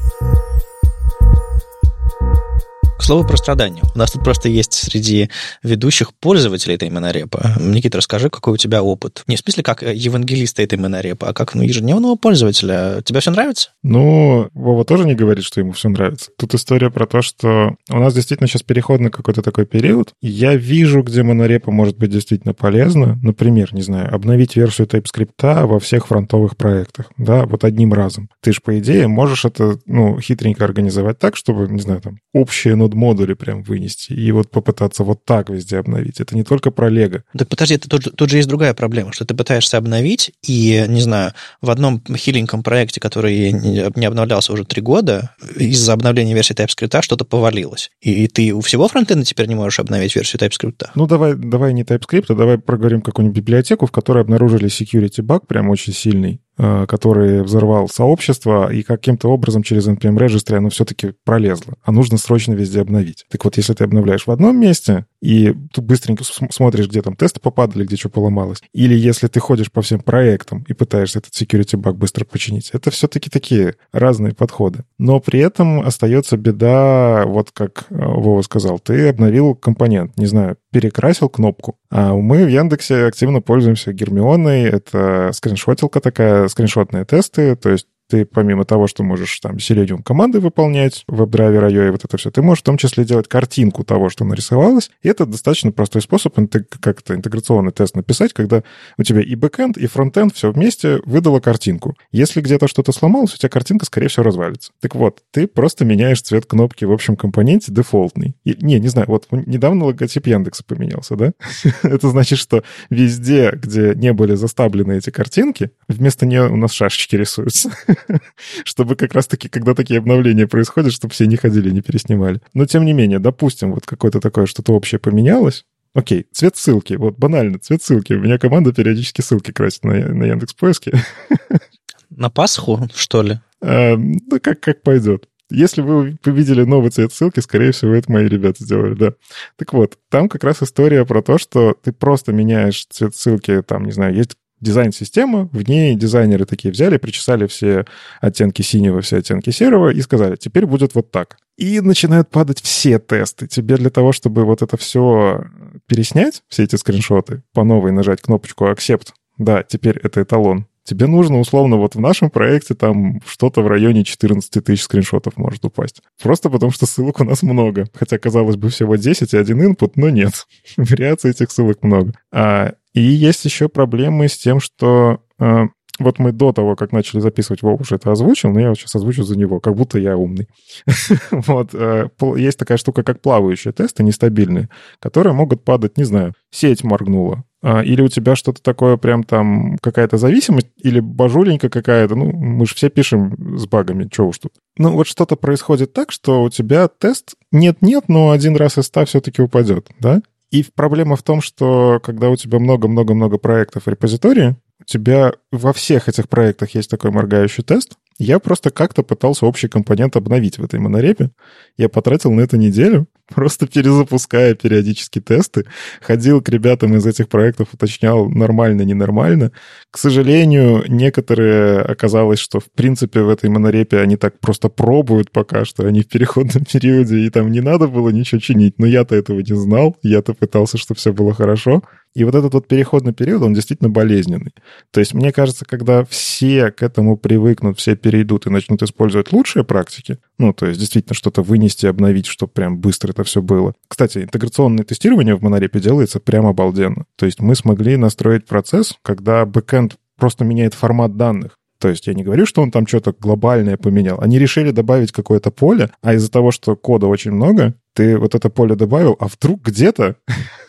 К слову про страдания. У нас тут просто есть среди ведущих пользователей этой монорепа. Никита, расскажи, какой у тебя опыт. Не в смысле как евангелиста этой монорепа, а как ну, ежедневного пользователя. Тебе все нравится? Ну, Вова тоже не говорит, что ему все нравится. Тут история про то, что у нас действительно сейчас переходный какой-то такой период. Я вижу, где монорепа может быть действительно полезна. Например, не знаю, обновить версию TypeScript во всех фронтовых проектах. Да, вот одним разом. Ты же, по идее, можешь это, ну, хитренько организовать так, чтобы, не знаю, там, общее нод модули прям вынести и вот попытаться вот так везде обновить. Это не только про Лего. Так подожди, это тут, тут же есть другая проблема, что ты пытаешься обновить, и, не знаю, в одном хиленьком проекте, который не обновлялся уже три года, из-за обновления версии TypeScript что-то повалилось. И, и ты у всего фронтенда теперь не можешь обновить версию TypeScript. Ну, давай, давай не TypeScript, а давай проговорим какую-нибудь библиотеку, в которой обнаружили security баг прям очень сильный. Э, который взорвал сообщество, и каким-то образом через NPM Registry оно все-таки пролезло. А нужно срочно везде обновить. Так вот, если ты обновляешь в одном месте, и ты быстренько смотришь, где там тесты попадали, где что поломалось, или если ты ходишь по всем проектам и пытаешься этот security баг быстро починить, это все-таки такие разные подходы. Но при этом остается беда, вот как э, Вова сказал, ты обновил компонент, не знаю, перекрасил кнопку. А мы в Яндексе активно пользуемся Гермионой. Это скриншотилка такая, скриншотные тесты. То есть ты помимо того, что можешь там Selenium команды выполнять, WebDriver IO и вот это все, ты можешь в том числе делать картинку того, что нарисовалось. И это достаточно простой способ как-то интеграционный тест написать, когда у тебя и бэкэнд, и фронтенд все вместе выдало картинку. Если где-то что-то сломалось, у тебя картинка, скорее всего, развалится. Так вот, ты просто меняешь цвет кнопки в общем компоненте дефолтный. И, не, не знаю, вот недавно логотип Яндекса поменялся, да? это значит, что везде, где не были заставлены эти картинки, вместо нее у нас шашечки рисуются. чтобы как раз-таки, когда такие обновления происходят, чтобы все не ходили, не переснимали. Но тем не менее, допустим, вот какое-то такое что-то общее поменялось, Окей, цвет ссылки. Вот банально, цвет ссылки. У меня команда периодически ссылки красит на, на Яндекс поиске. На Пасху, что ли? А, ну, как, как пойдет. Если вы увидели новый цвет ссылки, скорее всего, это мои ребята сделали, да. Так вот, там как раз история про то, что ты просто меняешь цвет ссылки, там, не знаю, есть дизайн-система, в ней дизайнеры такие взяли, причесали все оттенки синего, все оттенки серого и сказали, теперь будет вот так. И начинают падать все тесты. Тебе для того, чтобы вот это все переснять, все эти скриншоты, по новой нажать кнопочку Accept, да, теперь это эталон, тебе нужно условно вот в нашем проекте там что-то в районе 14 тысяч скриншотов может упасть. Просто потому что ссылок у нас много. Хотя, казалось бы, всего 10 и один input, но нет. Вариаций этих ссылок много. А, и есть еще проблемы с тем, что э, вот мы до того, как начали записывать, Вов уже это озвучил, но я вот сейчас озвучу за него, как будто я умный. вот, э, есть такая штука, как плавающие тесты, нестабильные, которые могут падать, не знаю, сеть моргнула, а, или у тебя что-то такое прям там, какая-то зависимость, или бажуленька какая-то, ну, мы же все пишем с багами, что уж тут. Ну, вот что-то происходит так, что у тебя тест нет-нет, но один раз из ста все-таки упадет, да? И проблема в том, что когда у тебя много-много-много проектов в репозитории, у тебя во всех этих проектах есть такой моргающий тест. Я просто как-то пытался общий компонент обновить в этой монорепе. Я потратил на это неделю, просто перезапуская периодически тесты. Ходил к ребятам из этих проектов, уточнял, нормально, ненормально. К сожалению, некоторые оказалось, что в принципе в этой монорепе они так просто пробуют пока что, они в переходном периоде, и там не надо было ничего чинить. Но я-то этого не знал, я-то пытался, чтобы все было хорошо. И вот этот вот переходный период, он действительно болезненный. То есть, мне кажется, когда все к этому привыкнут, все перейдут и начнут использовать лучшие практики, ну, то есть, действительно что-то вынести, обновить, чтобы прям быстро это все было. Кстати, интеграционное тестирование в монорепе делается прям обалденно. То есть, мы смогли настроить процесс, когда бэкэнд просто меняет формат данных. То есть я не говорю, что он там что-то глобальное поменял. Они решили добавить какое-то поле, а из-за того, что кода очень много, ты вот это поле добавил, а вдруг где-то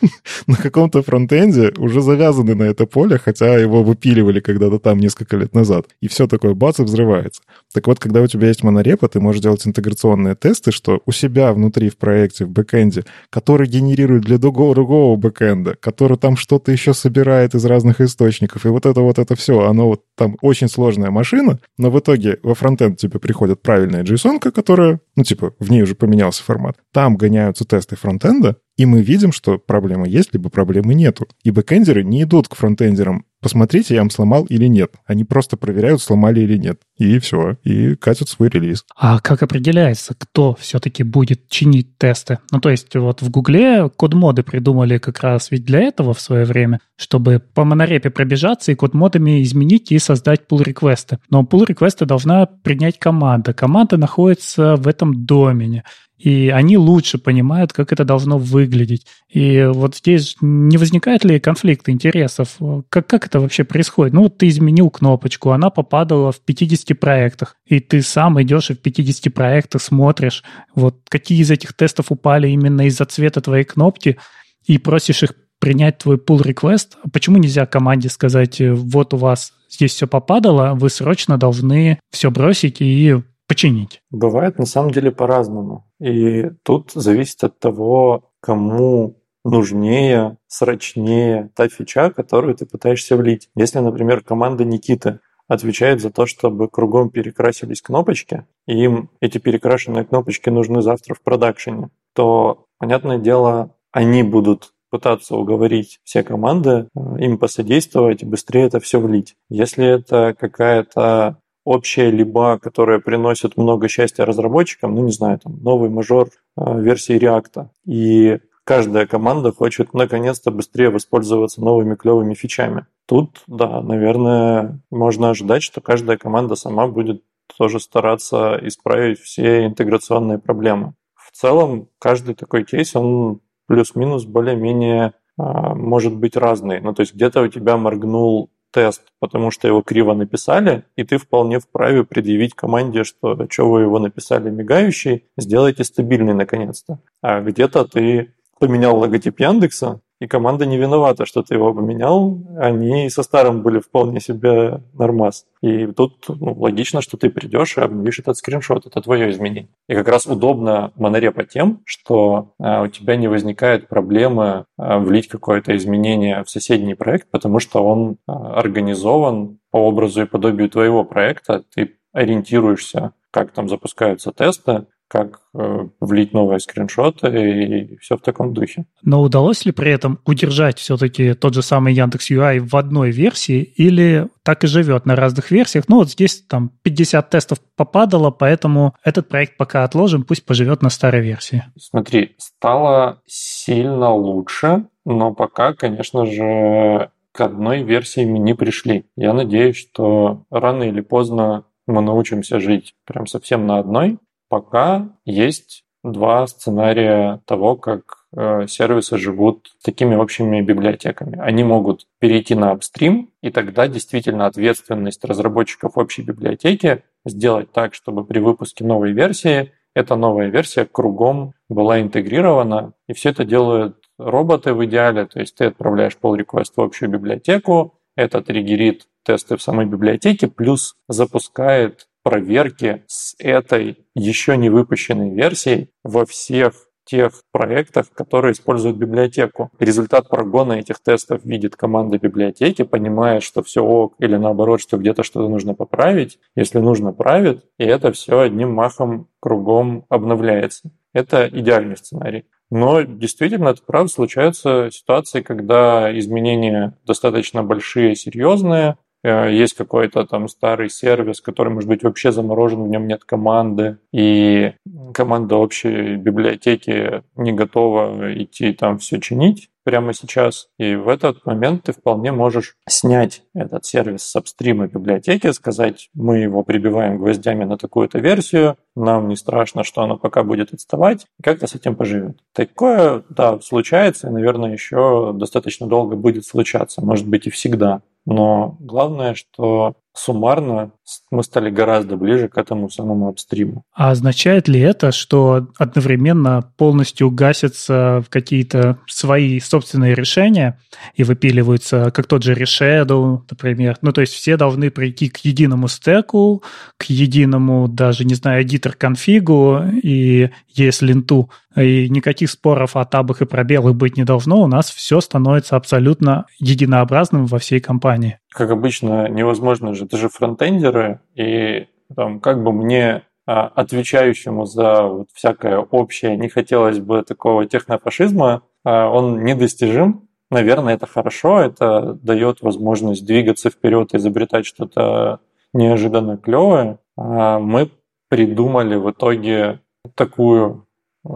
на каком-то фронтенде уже завязаны на это поле, хотя его выпиливали когда-то там несколько лет назад. И все такое бац и взрывается. Так вот, когда у тебя есть монорепа, ты можешь делать интеграционные тесты, что у себя внутри в проекте, в бэкэнде, который генерирует для другого, другого бэкэнда, который там что-то еще собирает из разных источников, и вот это вот это все, оно вот там очень сложная машина, но в итоге во фронтенд тебе приходит правильная JSON, которая, ну типа, в ней уже поменялся формат. Там гоняются тесты фронтенда, и мы видим, что проблема есть, либо проблемы нету. И бэкэндеры не идут к фронтендерам. Посмотрите, я вам сломал или нет. Они просто проверяют, сломали или нет. И все. И катят свой релиз. А как определяется, кто все-таки будет чинить тесты? Ну, то есть вот в Гугле код-моды придумали как раз ведь для этого в свое время, чтобы по монорепе пробежаться и код-модами изменить и создать pull реквесты Но pull реквесты должна принять команда. Команда находится в этом домене и они лучше понимают, как это должно выглядеть. И вот здесь не возникает ли конфликт интересов? Как, как это вообще происходит? Ну, вот ты изменил кнопочку, она попадала в 50 проектах, и ты сам идешь и в 50 проектах смотришь, вот какие из этих тестов упали именно из-за цвета твоей кнопки, и просишь их принять твой pull request. Почему нельзя команде сказать, вот у вас здесь все попадало, вы срочно должны все бросить и починить? Бывает на самом деле по-разному. И тут зависит от того, кому нужнее, срочнее та фича, которую ты пытаешься влить. Если, например, команда Никиты отвечает за то, чтобы кругом перекрасились кнопочки, и им эти перекрашенные кнопочки нужны завтра в продакшене, то, понятное дело, они будут пытаться уговорить все команды э, им посодействовать быстрее это все влить. Если это какая-то общая либо, которая приносит много счастья разработчикам, ну, не знаю, там, новый мажор э, версии React. И каждая команда хочет наконец-то быстрее воспользоваться новыми клевыми фичами. Тут, да, наверное, можно ожидать, что каждая команда сама будет тоже стараться исправить все интеграционные проблемы. В целом, каждый такой кейс, он плюс-минус более-менее а, может быть разный. Ну, то есть где-то у тебя моргнул тест, потому что его криво написали, и ты вполне вправе предъявить команде, что что вы его написали мигающий, сделайте стабильный наконец-то. А где-то ты поменял логотип Яндекса, и команда не виновата, что ты его поменял. Они со старым были вполне себе нормас. И тут ну, логично, что ты придешь и обновишь этот скриншот. Это твое изменение. И как раз удобно монорепа тем, что а, у тебя не возникает проблемы а, влить какое-то изменение в соседний проект, потому что он а, организован по образу и подобию твоего проекта. Ты ориентируешься, как там запускаются тесты, как э, влить новые скриншоты и все в таком духе. Но удалось ли при этом удержать все-таки тот же самый Яндекс UI в одной версии или так и живет на разных версиях? Ну вот здесь там 50 тестов попадало, поэтому этот проект пока отложим, пусть поживет на старой версии. Смотри, стало сильно лучше, но пока, конечно же, к одной версии мы не пришли. Я надеюсь, что рано или поздно мы научимся жить прям совсем на одной, Пока есть два сценария того, как э, сервисы живут такими общими библиотеками. Они могут перейти на апстрим, и тогда действительно ответственность разработчиков общей библиотеки сделать так, чтобы при выпуске новой версии эта новая версия кругом была интегрирована, и все это делают роботы в идеале, то есть ты отправляешь pull request в общую библиотеку, это триггерит тесты в самой библиотеке, плюс запускает проверки с этой еще не выпущенной версией во всех тех проектах, которые используют библиотеку. Результат прогона этих тестов видит команда библиотеки, понимает, что все ок, или наоборот, что где-то что-то нужно поправить. Если нужно, правит, и это все одним махом кругом обновляется. Это идеальный сценарий. Но действительно, это правда, случаются ситуации, когда изменения достаточно большие, серьезные, есть какой-то там старый сервис, который, может быть, вообще заморожен, в нем нет команды, и команда общей библиотеки не готова идти там все чинить прямо сейчас. И в этот момент ты вполне можешь снять этот сервис с апстрима библиотеки, сказать, мы его прибиваем гвоздями на такую-то версию, нам не страшно, что оно пока будет отставать, и как-то с этим поживет. Такое, да, случается, и, наверное, еще достаточно долго будет случаться, может быть, и всегда. Но главное, что суммарно мы стали гораздо ближе к этому самому апстриму. А означает ли это, что одновременно полностью гасятся какие-то свои собственные решения и выпиливаются, как тот же Reshadow, например? Ну, то есть все должны прийти к единому стеку, к единому даже, не знаю, эдитор-конфигу и ESLint, и никаких споров о табах и пробелах быть не должно, у нас все становится абсолютно единообразным во всей компании как обычно, невозможно же, это же фронтендеры, и там, как бы мне а, отвечающему за вот всякое общее не хотелось бы такого технофашизма, а, он недостижим. Наверное, это хорошо, это дает возможность двигаться вперед, изобретать что-то неожиданно клевое. А мы придумали в итоге такую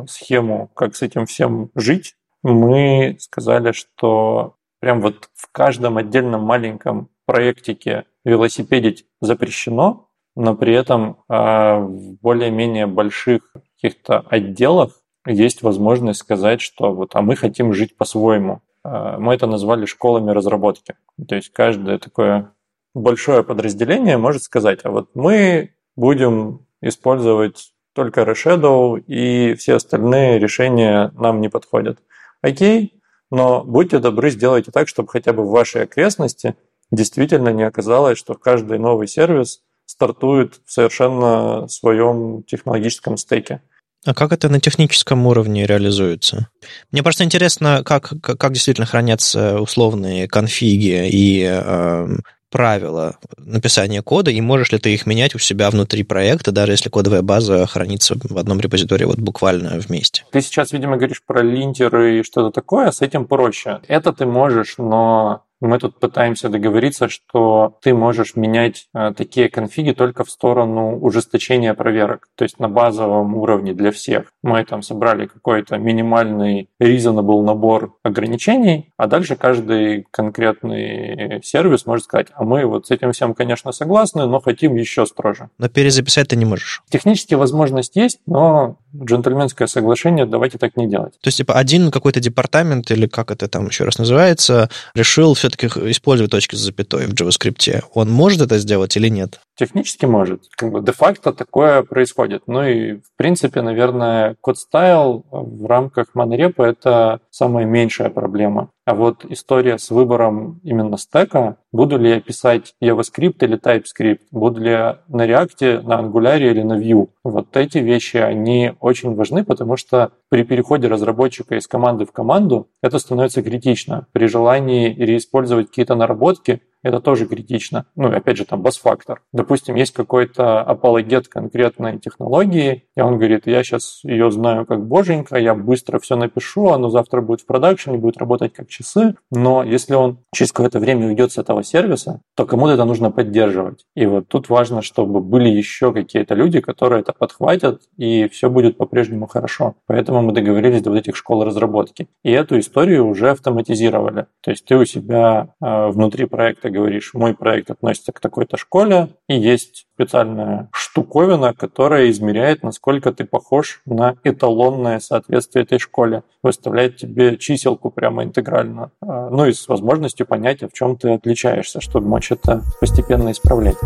схему, как с этим всем жить. Мы сказали, что прям вот в каждом отдельном маленьком проектике велосипедить запрещено, но при этом а, в более-менее больших каких-то отделах есть возможность сказать, что вот, а мы хотим жить по-своему. А, мы это назвали школами разработки. То есть каждое такое большое подразделение может сказать, а вот мы будем использовать только Reshadow, и все остальные решения нам не подходят. Окей, но будьте добры, сделайте так, чтобы хотя бы в вашей окрестности действительно не оказалось, что каждый новый сервис стартует в совершенно своем технологическом стеке. А как это на техническом уровне реализуется? Мне просто интересно, как, как действительно хранятся условные конфиги и э, правила написания кода, и можешь ли ты их менять у себя внутри проекта, даже если кодовая база хранится в одном репозитории вот буквально вместе. Ты сейчас, видимо, говоришь про линтеры и что-то такое, с этим проще. Это ты можешь, но мы тут пытаемся договориться, что ты можешь менять э, такие конфиги только в сторону ужесточения проверок, то есть на базовом уровне для всех. Мы там собрали какой-то минимальный reasonable набор ограничений, а дальше каждый конкретный сервис может сказать, а мы вот с этим всем, конечно, согласны, но хотим еще строже. Но перезаписать ты не можешь. Технически возможность есть, но джентльменское соглашение, давайте так не делать. То есть, типа, один какой-то департамент, или как это там еще раз называется, решил все-таки использовать точки с запятой в JavaScript. Он может это сделать или нет? Технически может. Как бы де-факто такое происходит. Ну и, в принципе, наверное, код стайл в рамках монорепа — это самая меньшая проблема. А вот история с выбором именно стека, буду ли я писать JavaScript или TypeScript, буду ли я на React, на Angular или на Vue, вот эти вещи, они очень важны, потому что при переходе разработчика из команды в команду это становится критично. При желании реиспользовать какие-то наработки это тоже критично. Ну, и опять же, там бас-фактор. Допустим, есть какой-то апологет конкретной технологии, и он говорит, я сейчас ее знаю как боженька, я быстро все напишу, оно завтра будет в продакшене, будет работать как часы, но если он через какое-то время уйдет с этого сервиса, то кому-то это нужно поддерживать. И вот тут важно, чтобы были еще какие-то люди, которые это подхватят, и все будет по-прежнему хорошо. Поэтому мы договорились до вот этих школ разработки. И эту историю уже автоматизировали. То есть ты у себя э, внутри проекта ты говоришь, мой проект относится к такой-то школе, и есть специальная штуковина, которая измеряет, насколько ты похож на эталонное соответствие этой школе. Выставляет тебе чиселку прямо интегрально. А, ну и с возможностью понять, в чем ты отличаешься, чтобы мочь это постепенно исправлять.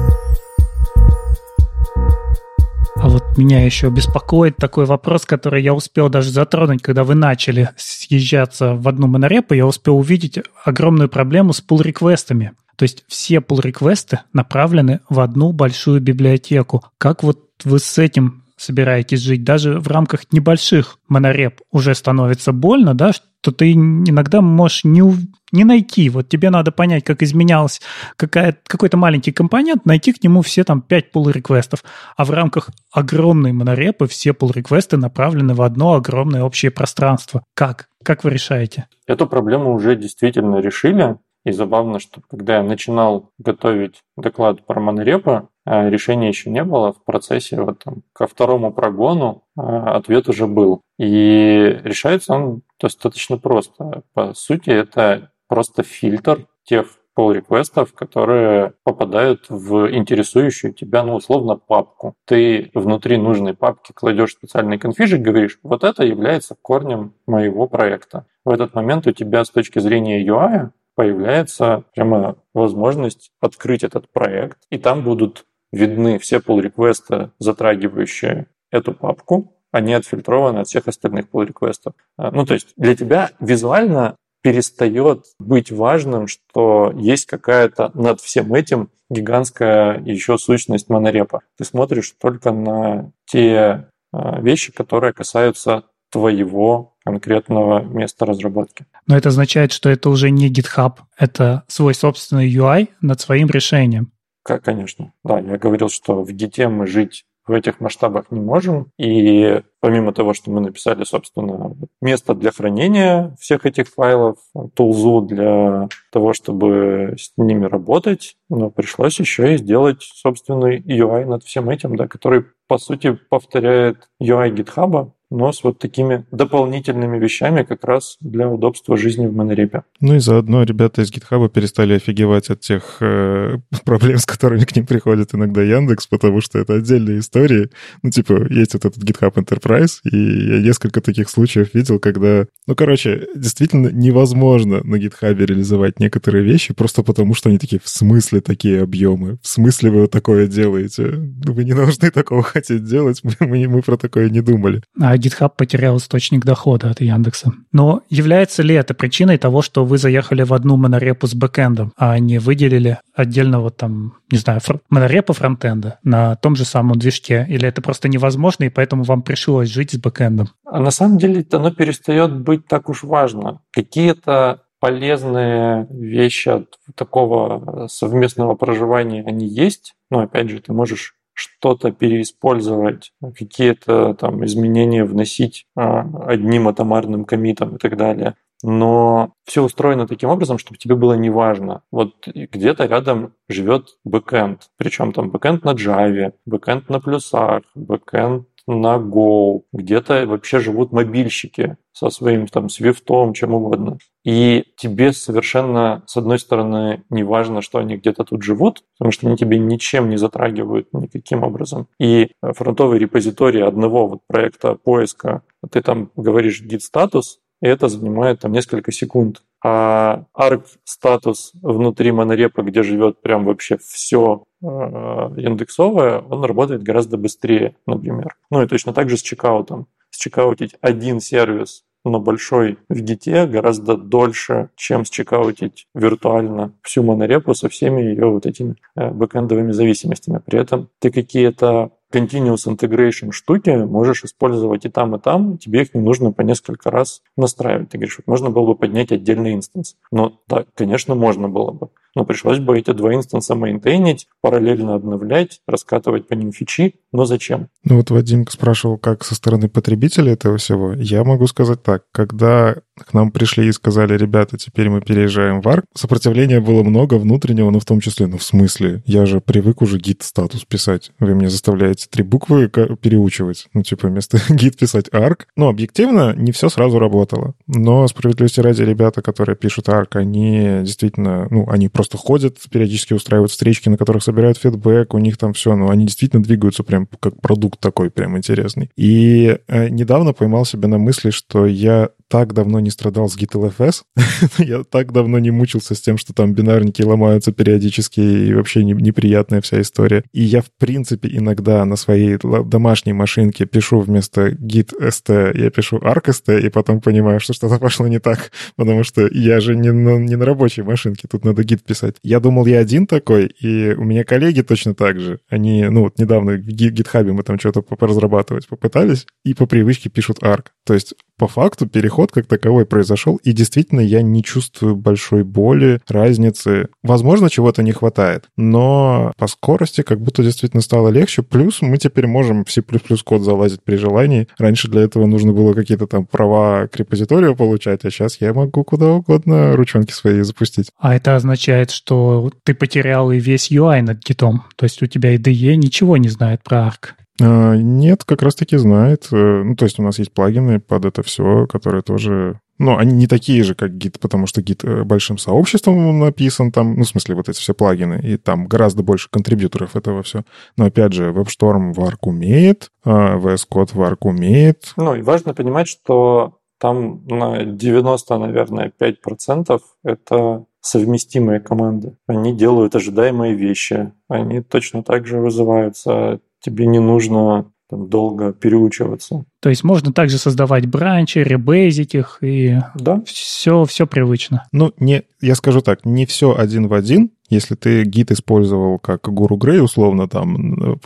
А вот меня еще беспокоит такой вопрос, который я успел даже затронуть, когда вы начали съезжаться в одну монорепу, я успел увидеть огромную проблему с пул-реквестами. То есть все pull-реквесты направлены в одну большую библиотеку. Как вот вы с этим собираетесь жить, даже в рамках небольших монореп уже становится больно, да, что ты иногда можешь не, не найти. Вот тебе надо понять, как изменялся какая, какой-то маленький компонент, найти к нему все там 5 pull реквестов А в рамках огромной монорепы все pull реквесты направлены в одно огромное общее пространство. Как? Как вы решаете? Эту проблему уже действительно решили. И забавно, что когда я начинал готовить доклад про монорепы, а решения еще не было в процессе, вот там, ко второму прогону а, ответ уже был. И решается он достаточно просто. По сути, это просто фильтр тех pull реквестов которые попадают в интересующую тебя, ну, условно, папку. Ты внутри нужной папки кладешь специальный конфижик, говоришь, вот это является корнем моего проекта. В этот момент у тебя с точки зрения UI появляется прямо возможность открыть этот проект, и там будут видны все pull-реквесты, затрагивающие эту папку, они отфильтрованы от всех остальных pull-реквестов. А, ну, то есть для тебя визуально перестает быть важным, что есть какая-то над всем этим гигантская еще сущность монорепа. Ты смотришь только на те а, вещи, которые касаются твоего конкретного места разработки. Но это означает, что это уже не GitHub, это свой собственный UI над своим решением. Как, конечно. Да, я говорил, что в Git мы жить в этих масштабах не можем. И помимо того, что мы написали, собственно, место для хранения всех этих файлов, тулзу для того, чтобы с ними работать, но пришлось еще и сделать собственный UI над всем этим, да, который, по сути, повторяет UI GitHub, но с вот такими дополнительными вещами как раз для удобства жизни в монорепе. Ну и заодно ребята из GitHub перестали офигевать от тех э, проблем, с которыми к ним приходит иногда Яндекс, потому что это отдельные истории. Ну, типа, есть вот этот GitHub Enterprise, и я несколько таких случаев видел, когда... Ну, короче, действительно невозможно на GitHub реализовать некоторые вещи просто потому, что они такие, в смысле такие объемы? В смысле вы вот такое делаете? Вы не должны такого хотеть делать, мы, мы, мы про такое не думали. А GitHub потерял источник дохода от Яндекса. Но является ли это причиной того, что вы заехали в одну монорепу с бэкэндом, а не выделили отдельного там, не знаю, фр- монорепа фронтенда на том же самом движке? Или это просто невозможно, и поэтому вам пришлось жить с бэкэндом? А на самом деле оно перестает быть так уж важно. Какие-то полезные вещи от такого совместного проживания, они есть. Но опять же, ты можешь что-то переиспользовать, какие-то там изменения вносить а, одним атомарным комитом и так далее. Но все устроено таким образом, чтобы тебе было неважно. Вот где-то рядом живет бэкэнд. Причем там бэкэнд на Java, бэкэнд на плюсах, бэкэнд на Go, где-то вообще живут мобильщики со своим там свифтом, чем угодно. И тебе совершенно, с одной стороны, не важно, что они где-то тут живут, потому что они тебе ничем не затрагивают никаким образом. И фронтовый репозиторий одного вот проекта поиска, ты там говоришь git статус, и это занимает там несколько секунд. А arc статус внутри монорепа, где живет прям вообще все э, индексовое, он работает гораздо быстрее, например. Ну и точно так же с чекаутом. Счекаутить один сервис но большой в гите гораздо дольше, чем счекаутить виртуально всю монорепу со всеми ее вот этими э, бэкэндовыми зависимостями. При этом ты какие-то continuous integration штуки можешь использовать и там, и там, тебе их не нужно по несколько раз настраивать. Ты говоришь, вот можно было бы поднять отдельный инстанс. Но да, конечно, можно было бы. Но пришлось бы эти два инстанса мейнтейнить, параллельно обновлять, раскатывать по ним фичи. Но зачем? Ну вот Вадим спрашивал, как со стороны потребителя этого всего. Я могу сказать так. Когда к нам пришли и сказали, ребята, теперь мы переезжаем в ARC, сопротивления было много внутреннего, но в том числе, ну в смысле, я же привык уже git status писать. Вы мне заставляете три буквы переучивать. Ну, типа, вместо git писать arc. Ну, объективно, не все сразу работало. Но справедливости ради ребята, которые пишут arc, они действительно, ну, они просто ходят, периодически устраивают встречки, на которых собирают фидбэк, у них там все, ну, они действительно двигаются прям как продукт такой прям интересный. И э, недавно поймал себя на мысли, что я так давно не страдал с GitLFS. я так давно не мучился с тем, что там бинарники ломаются периодически, и вообще не, неприятная вся история. И я, в принципе, иногда на своей домашней машинке пишу вместо git.st, я пишу arc.st, и потом понимаю, что что-то пошло не так, потому что я же не на, не на рабочей машинке, тут надо гид писать. Я думал, я один такой, и у меня коллеги точно так же. Они, ну вот недавно в гитхабе мы там что-то поразрабатывать попытались, и по привычке пишут arc. То есть по факту переход как таковой произошел, и действительно я не чувствую большой боли, разницы. Возможно, чего-то не хватает, но по скорости как будто действительно стало легче. Плюс мы теперь можем в C++ код залазить при желании. Раньше для этого нужно было какие-то там права к репозиторию получать, а сейчас я могу куда угодно ручонки свои запустить. А это означает, что ты потерял и весь UI над гитом. То есть у тебя IDE ничего не знает про ARC. А, нет, как раз-таки знает. Э, ну, то есть у нас есть плагины под это все, которые тоже... Ну, они не такие же, как Git, потому что Git э, большим сообществом написан там, ну, в смысле, вот эти все плагины, и там гораздо больше контрибьюторов этого все. Но, опять же, WebStorm Arc умеет, а VS Code Arc умеет. Ну, и важно понимать, что там на 90, наверное, 5% это совместимые команды. Они делают ожидаемые вещи. Они точно так же вызываются тебе не нужно там, долго переучиваться. То есть можно также создавать бранчи, ребейзить их, и да. все, все привычно. Ну, не, я скажу так, не все один в один, если ты гид использовал как Гуру Грей, условно, там,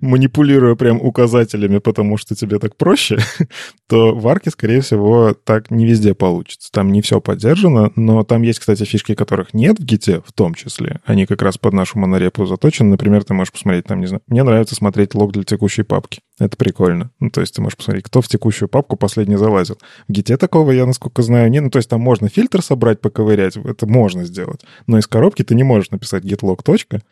манипулируя прям указателями, потому что тебе так проще, то в арке, скорее всего, так не везде получится. Там не все поддержано, но там есть, кстати, фишки, которых нет в гите в том числе. Они как раз под нашу монорепу заточены. Например, ты можешь посмотреть, там, не знаю, мне нравится смотреть лог для текущей папки. Это прикольно. Ну, то есть ты можешь посмотреть, кто в текущую папку последний залазил. В гите такого, я, насколько знаю, нет. Ну, то есть там можно фильтр собрать, поковырять, это можно сделать. Но из коробки ты не можешь написать gitlog.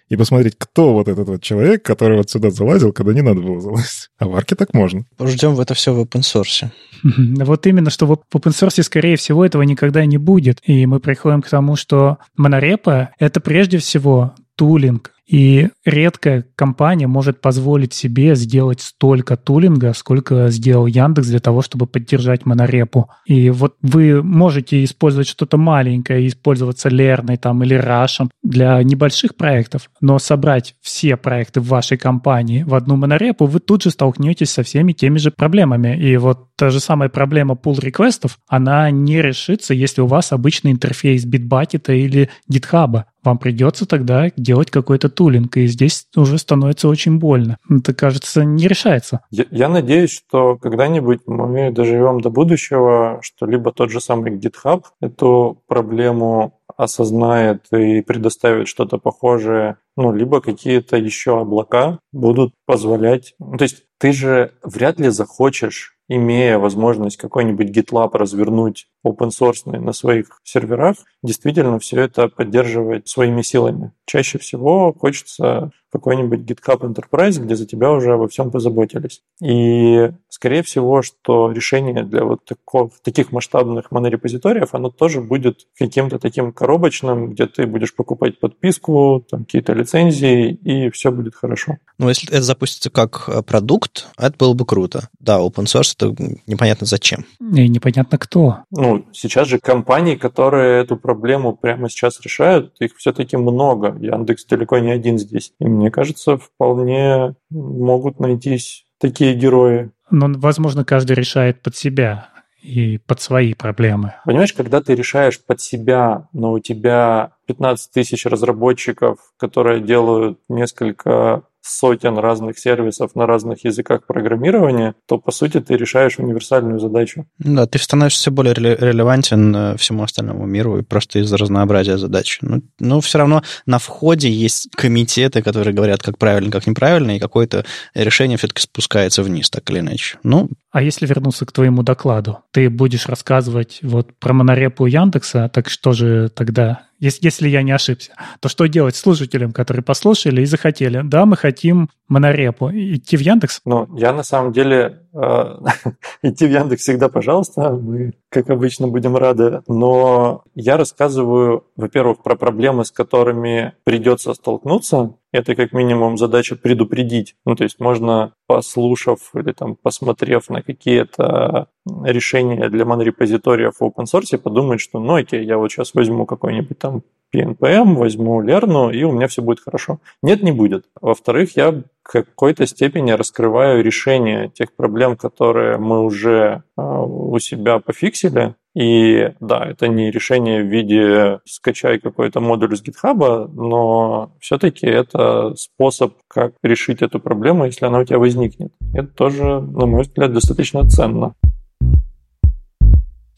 и посмотреть, кто вот этот вот человек, который вот сюда залазил, когда не надо было залазить. А в арке так можно. Ждем в это все в open source. Вот именно, что в open source, скорее всего, этого никогда не будет. И мы приходим к тому, что монорепа — это прежде всего тулинг, и редкая компания может позволить себе сделать столько тулинга, сколько сделал Яндекс для того, чтобы поддержать монорепу. И вот вы можете использовать что-то маленькое, использоваться Лерной там или Рашем для небольших проектов, но собрать все проекты в вашей компании в одну монорепу, вы тут же столкнетесь со всеми теми же проблемами. И вот та же самая проблема pull реквестов она не решится, если у вас обычный интерфейс Bitbucket или GitHub вам придется тогда делать какой-то тулинг, и здесь уже становится очень больно. Это, кажется, не решается. Я, я надеюсь, что когда-нибудь мы доживем до будущего, что либо тот же самый GitHub эту проблему осознает и предоставит что-то похожее, ну, либо какие-то еще облака будут позволять. Ну, то есть ты же вряд ли захочешь имея возможность какой-нибудь GitLab развернуть open source на своих серверах, действительно все это поддерживать своими силами. Чаще всего хочется какой-нибудь GitHub Enterprise, где за тебя уже во всем позаботились. И, скорее всего, что решение для вот такого, таких масштабных монорепозиториев, оно тоже будет каким-то таким коробочным, где ты будешь покупать подписку, там какие-то лицензии, и все будет хорошо. Ну, если это запустится как э, продукт, это было бы круто. Да, open source это непонятно зачем. И непонятно кто. Ну, сейчас же компании, которые эту проблему прямо сейчас решают, их все-таки много. Яндекс далеко не один здесь. И мне кажется, вполне могут найтись такие герои. Но, возможно, каждый решает под себя и под свои проблемы. Понимаешь, когда ты решаешь под себя, но у тебя 15 тысяч разработчиков, которые делают несколько сотен разных сервисов на разных языках программирования, то, по сути, ты решаешь универсальную задачу. Да, ты становишься все более релевантен э, всему остальному миру и просто из-за разнообразия задач. Но, ну, но все равно на входе есть комитеты, которые говорят, как правильно, как неправильно, и какое-то решение все-таки спускается вниз, так или иначе. Ну, а если вернуться к твоему докладу, ты будешь рассказывать вот про монорепу Яндекса, так что же тогда если, я не ошибся, то что делать слушателям, которые послушали и захотели? Да, мы хотим монорепу. Идти в Яндекс? Ну, я на самом деле... Э, идти в Яндекс всегда, пожалуйста. Мы, как обычно, будем рады. Но я рассказываю, во-первых, про проблемы, с которыми придется столкнуться, Это как минимум задача предупредить. Ну, то есть можно, послушав или там посмотрев на какие-то решения для монорепозиториев в open source, подумать, что ну окей, я вот сейчас возьму какой-нибудь там PNPM, возьму Лерну, и у меня все будет хорошо. Нет, не будет. Во-вторых, я в какой-то степени раскрываю решение тех проблем, которые мы уже а, у себя пофиксили. И да, это не решение в виде скачай какой-то модуль с GitHub, но все-таки это способ, как решить эту проблему, если она у тебя возникнет. Это тоже, на мой взгляд, достаточно ценно.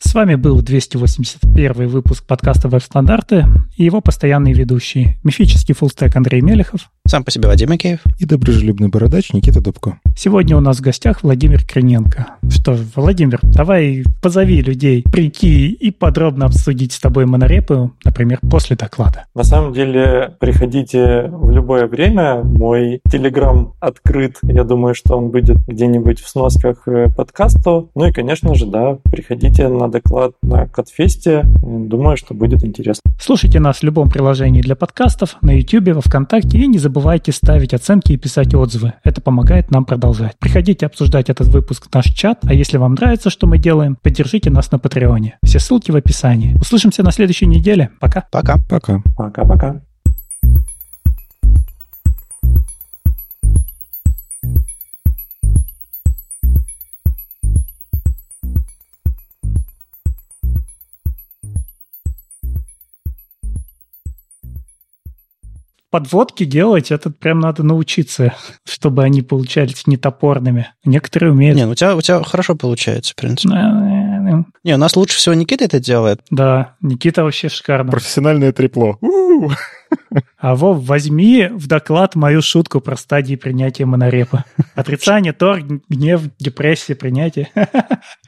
С вами был 281 выпуск подкаста «Веб-стандарты» и его постоянные ведущие. Мифический фуллстек Андрей Мелехов. Сам по себе Вадим Икеев. И доброжелюбный бородач Никита Дубко. Сегодня у нас в гостях Владимир Криненко. Что, Владимир, давай позови людей прийти и подробно обсудить с тобой монорепы, например, после доклада. На самом деле, приходите в любое время. Мой телеграм открыт. Я думаю, что он будет где-нибудь в сносках э, подкасту. Ну и, конечно же, да, приходите на доклад на Катфесте. Думаю, что будет интересно. Слушайте нас в любом приложении для подкастов, на YouTube, во Вконтакте и не забывайте забывайте ставить оценки и писать отзывы. Это помогает нам продолжать. Приходите обсуждать этот выпуск в наш чат, а если вам нравится, что мы делаем, поддержите нас на Патреоне. Все ссылки в описании. Услышимся на следующей неделе. Пока. Пока. Пока. Пока-пока. Подводки делать, это прям надо научиться, чтобы они получались не топорными. Некоторые умеют. Не, ну у тебя, у тебя хорошо получается, в принципе. Не, у нас лучше всего Никита это делает. Да, Никита вообще шикарно. Профессиональное трепло. А Вов, возьми в доклад мою шутку про стадии принятия монорепа. Отрицание, торг, гнев, депрессия, принятие.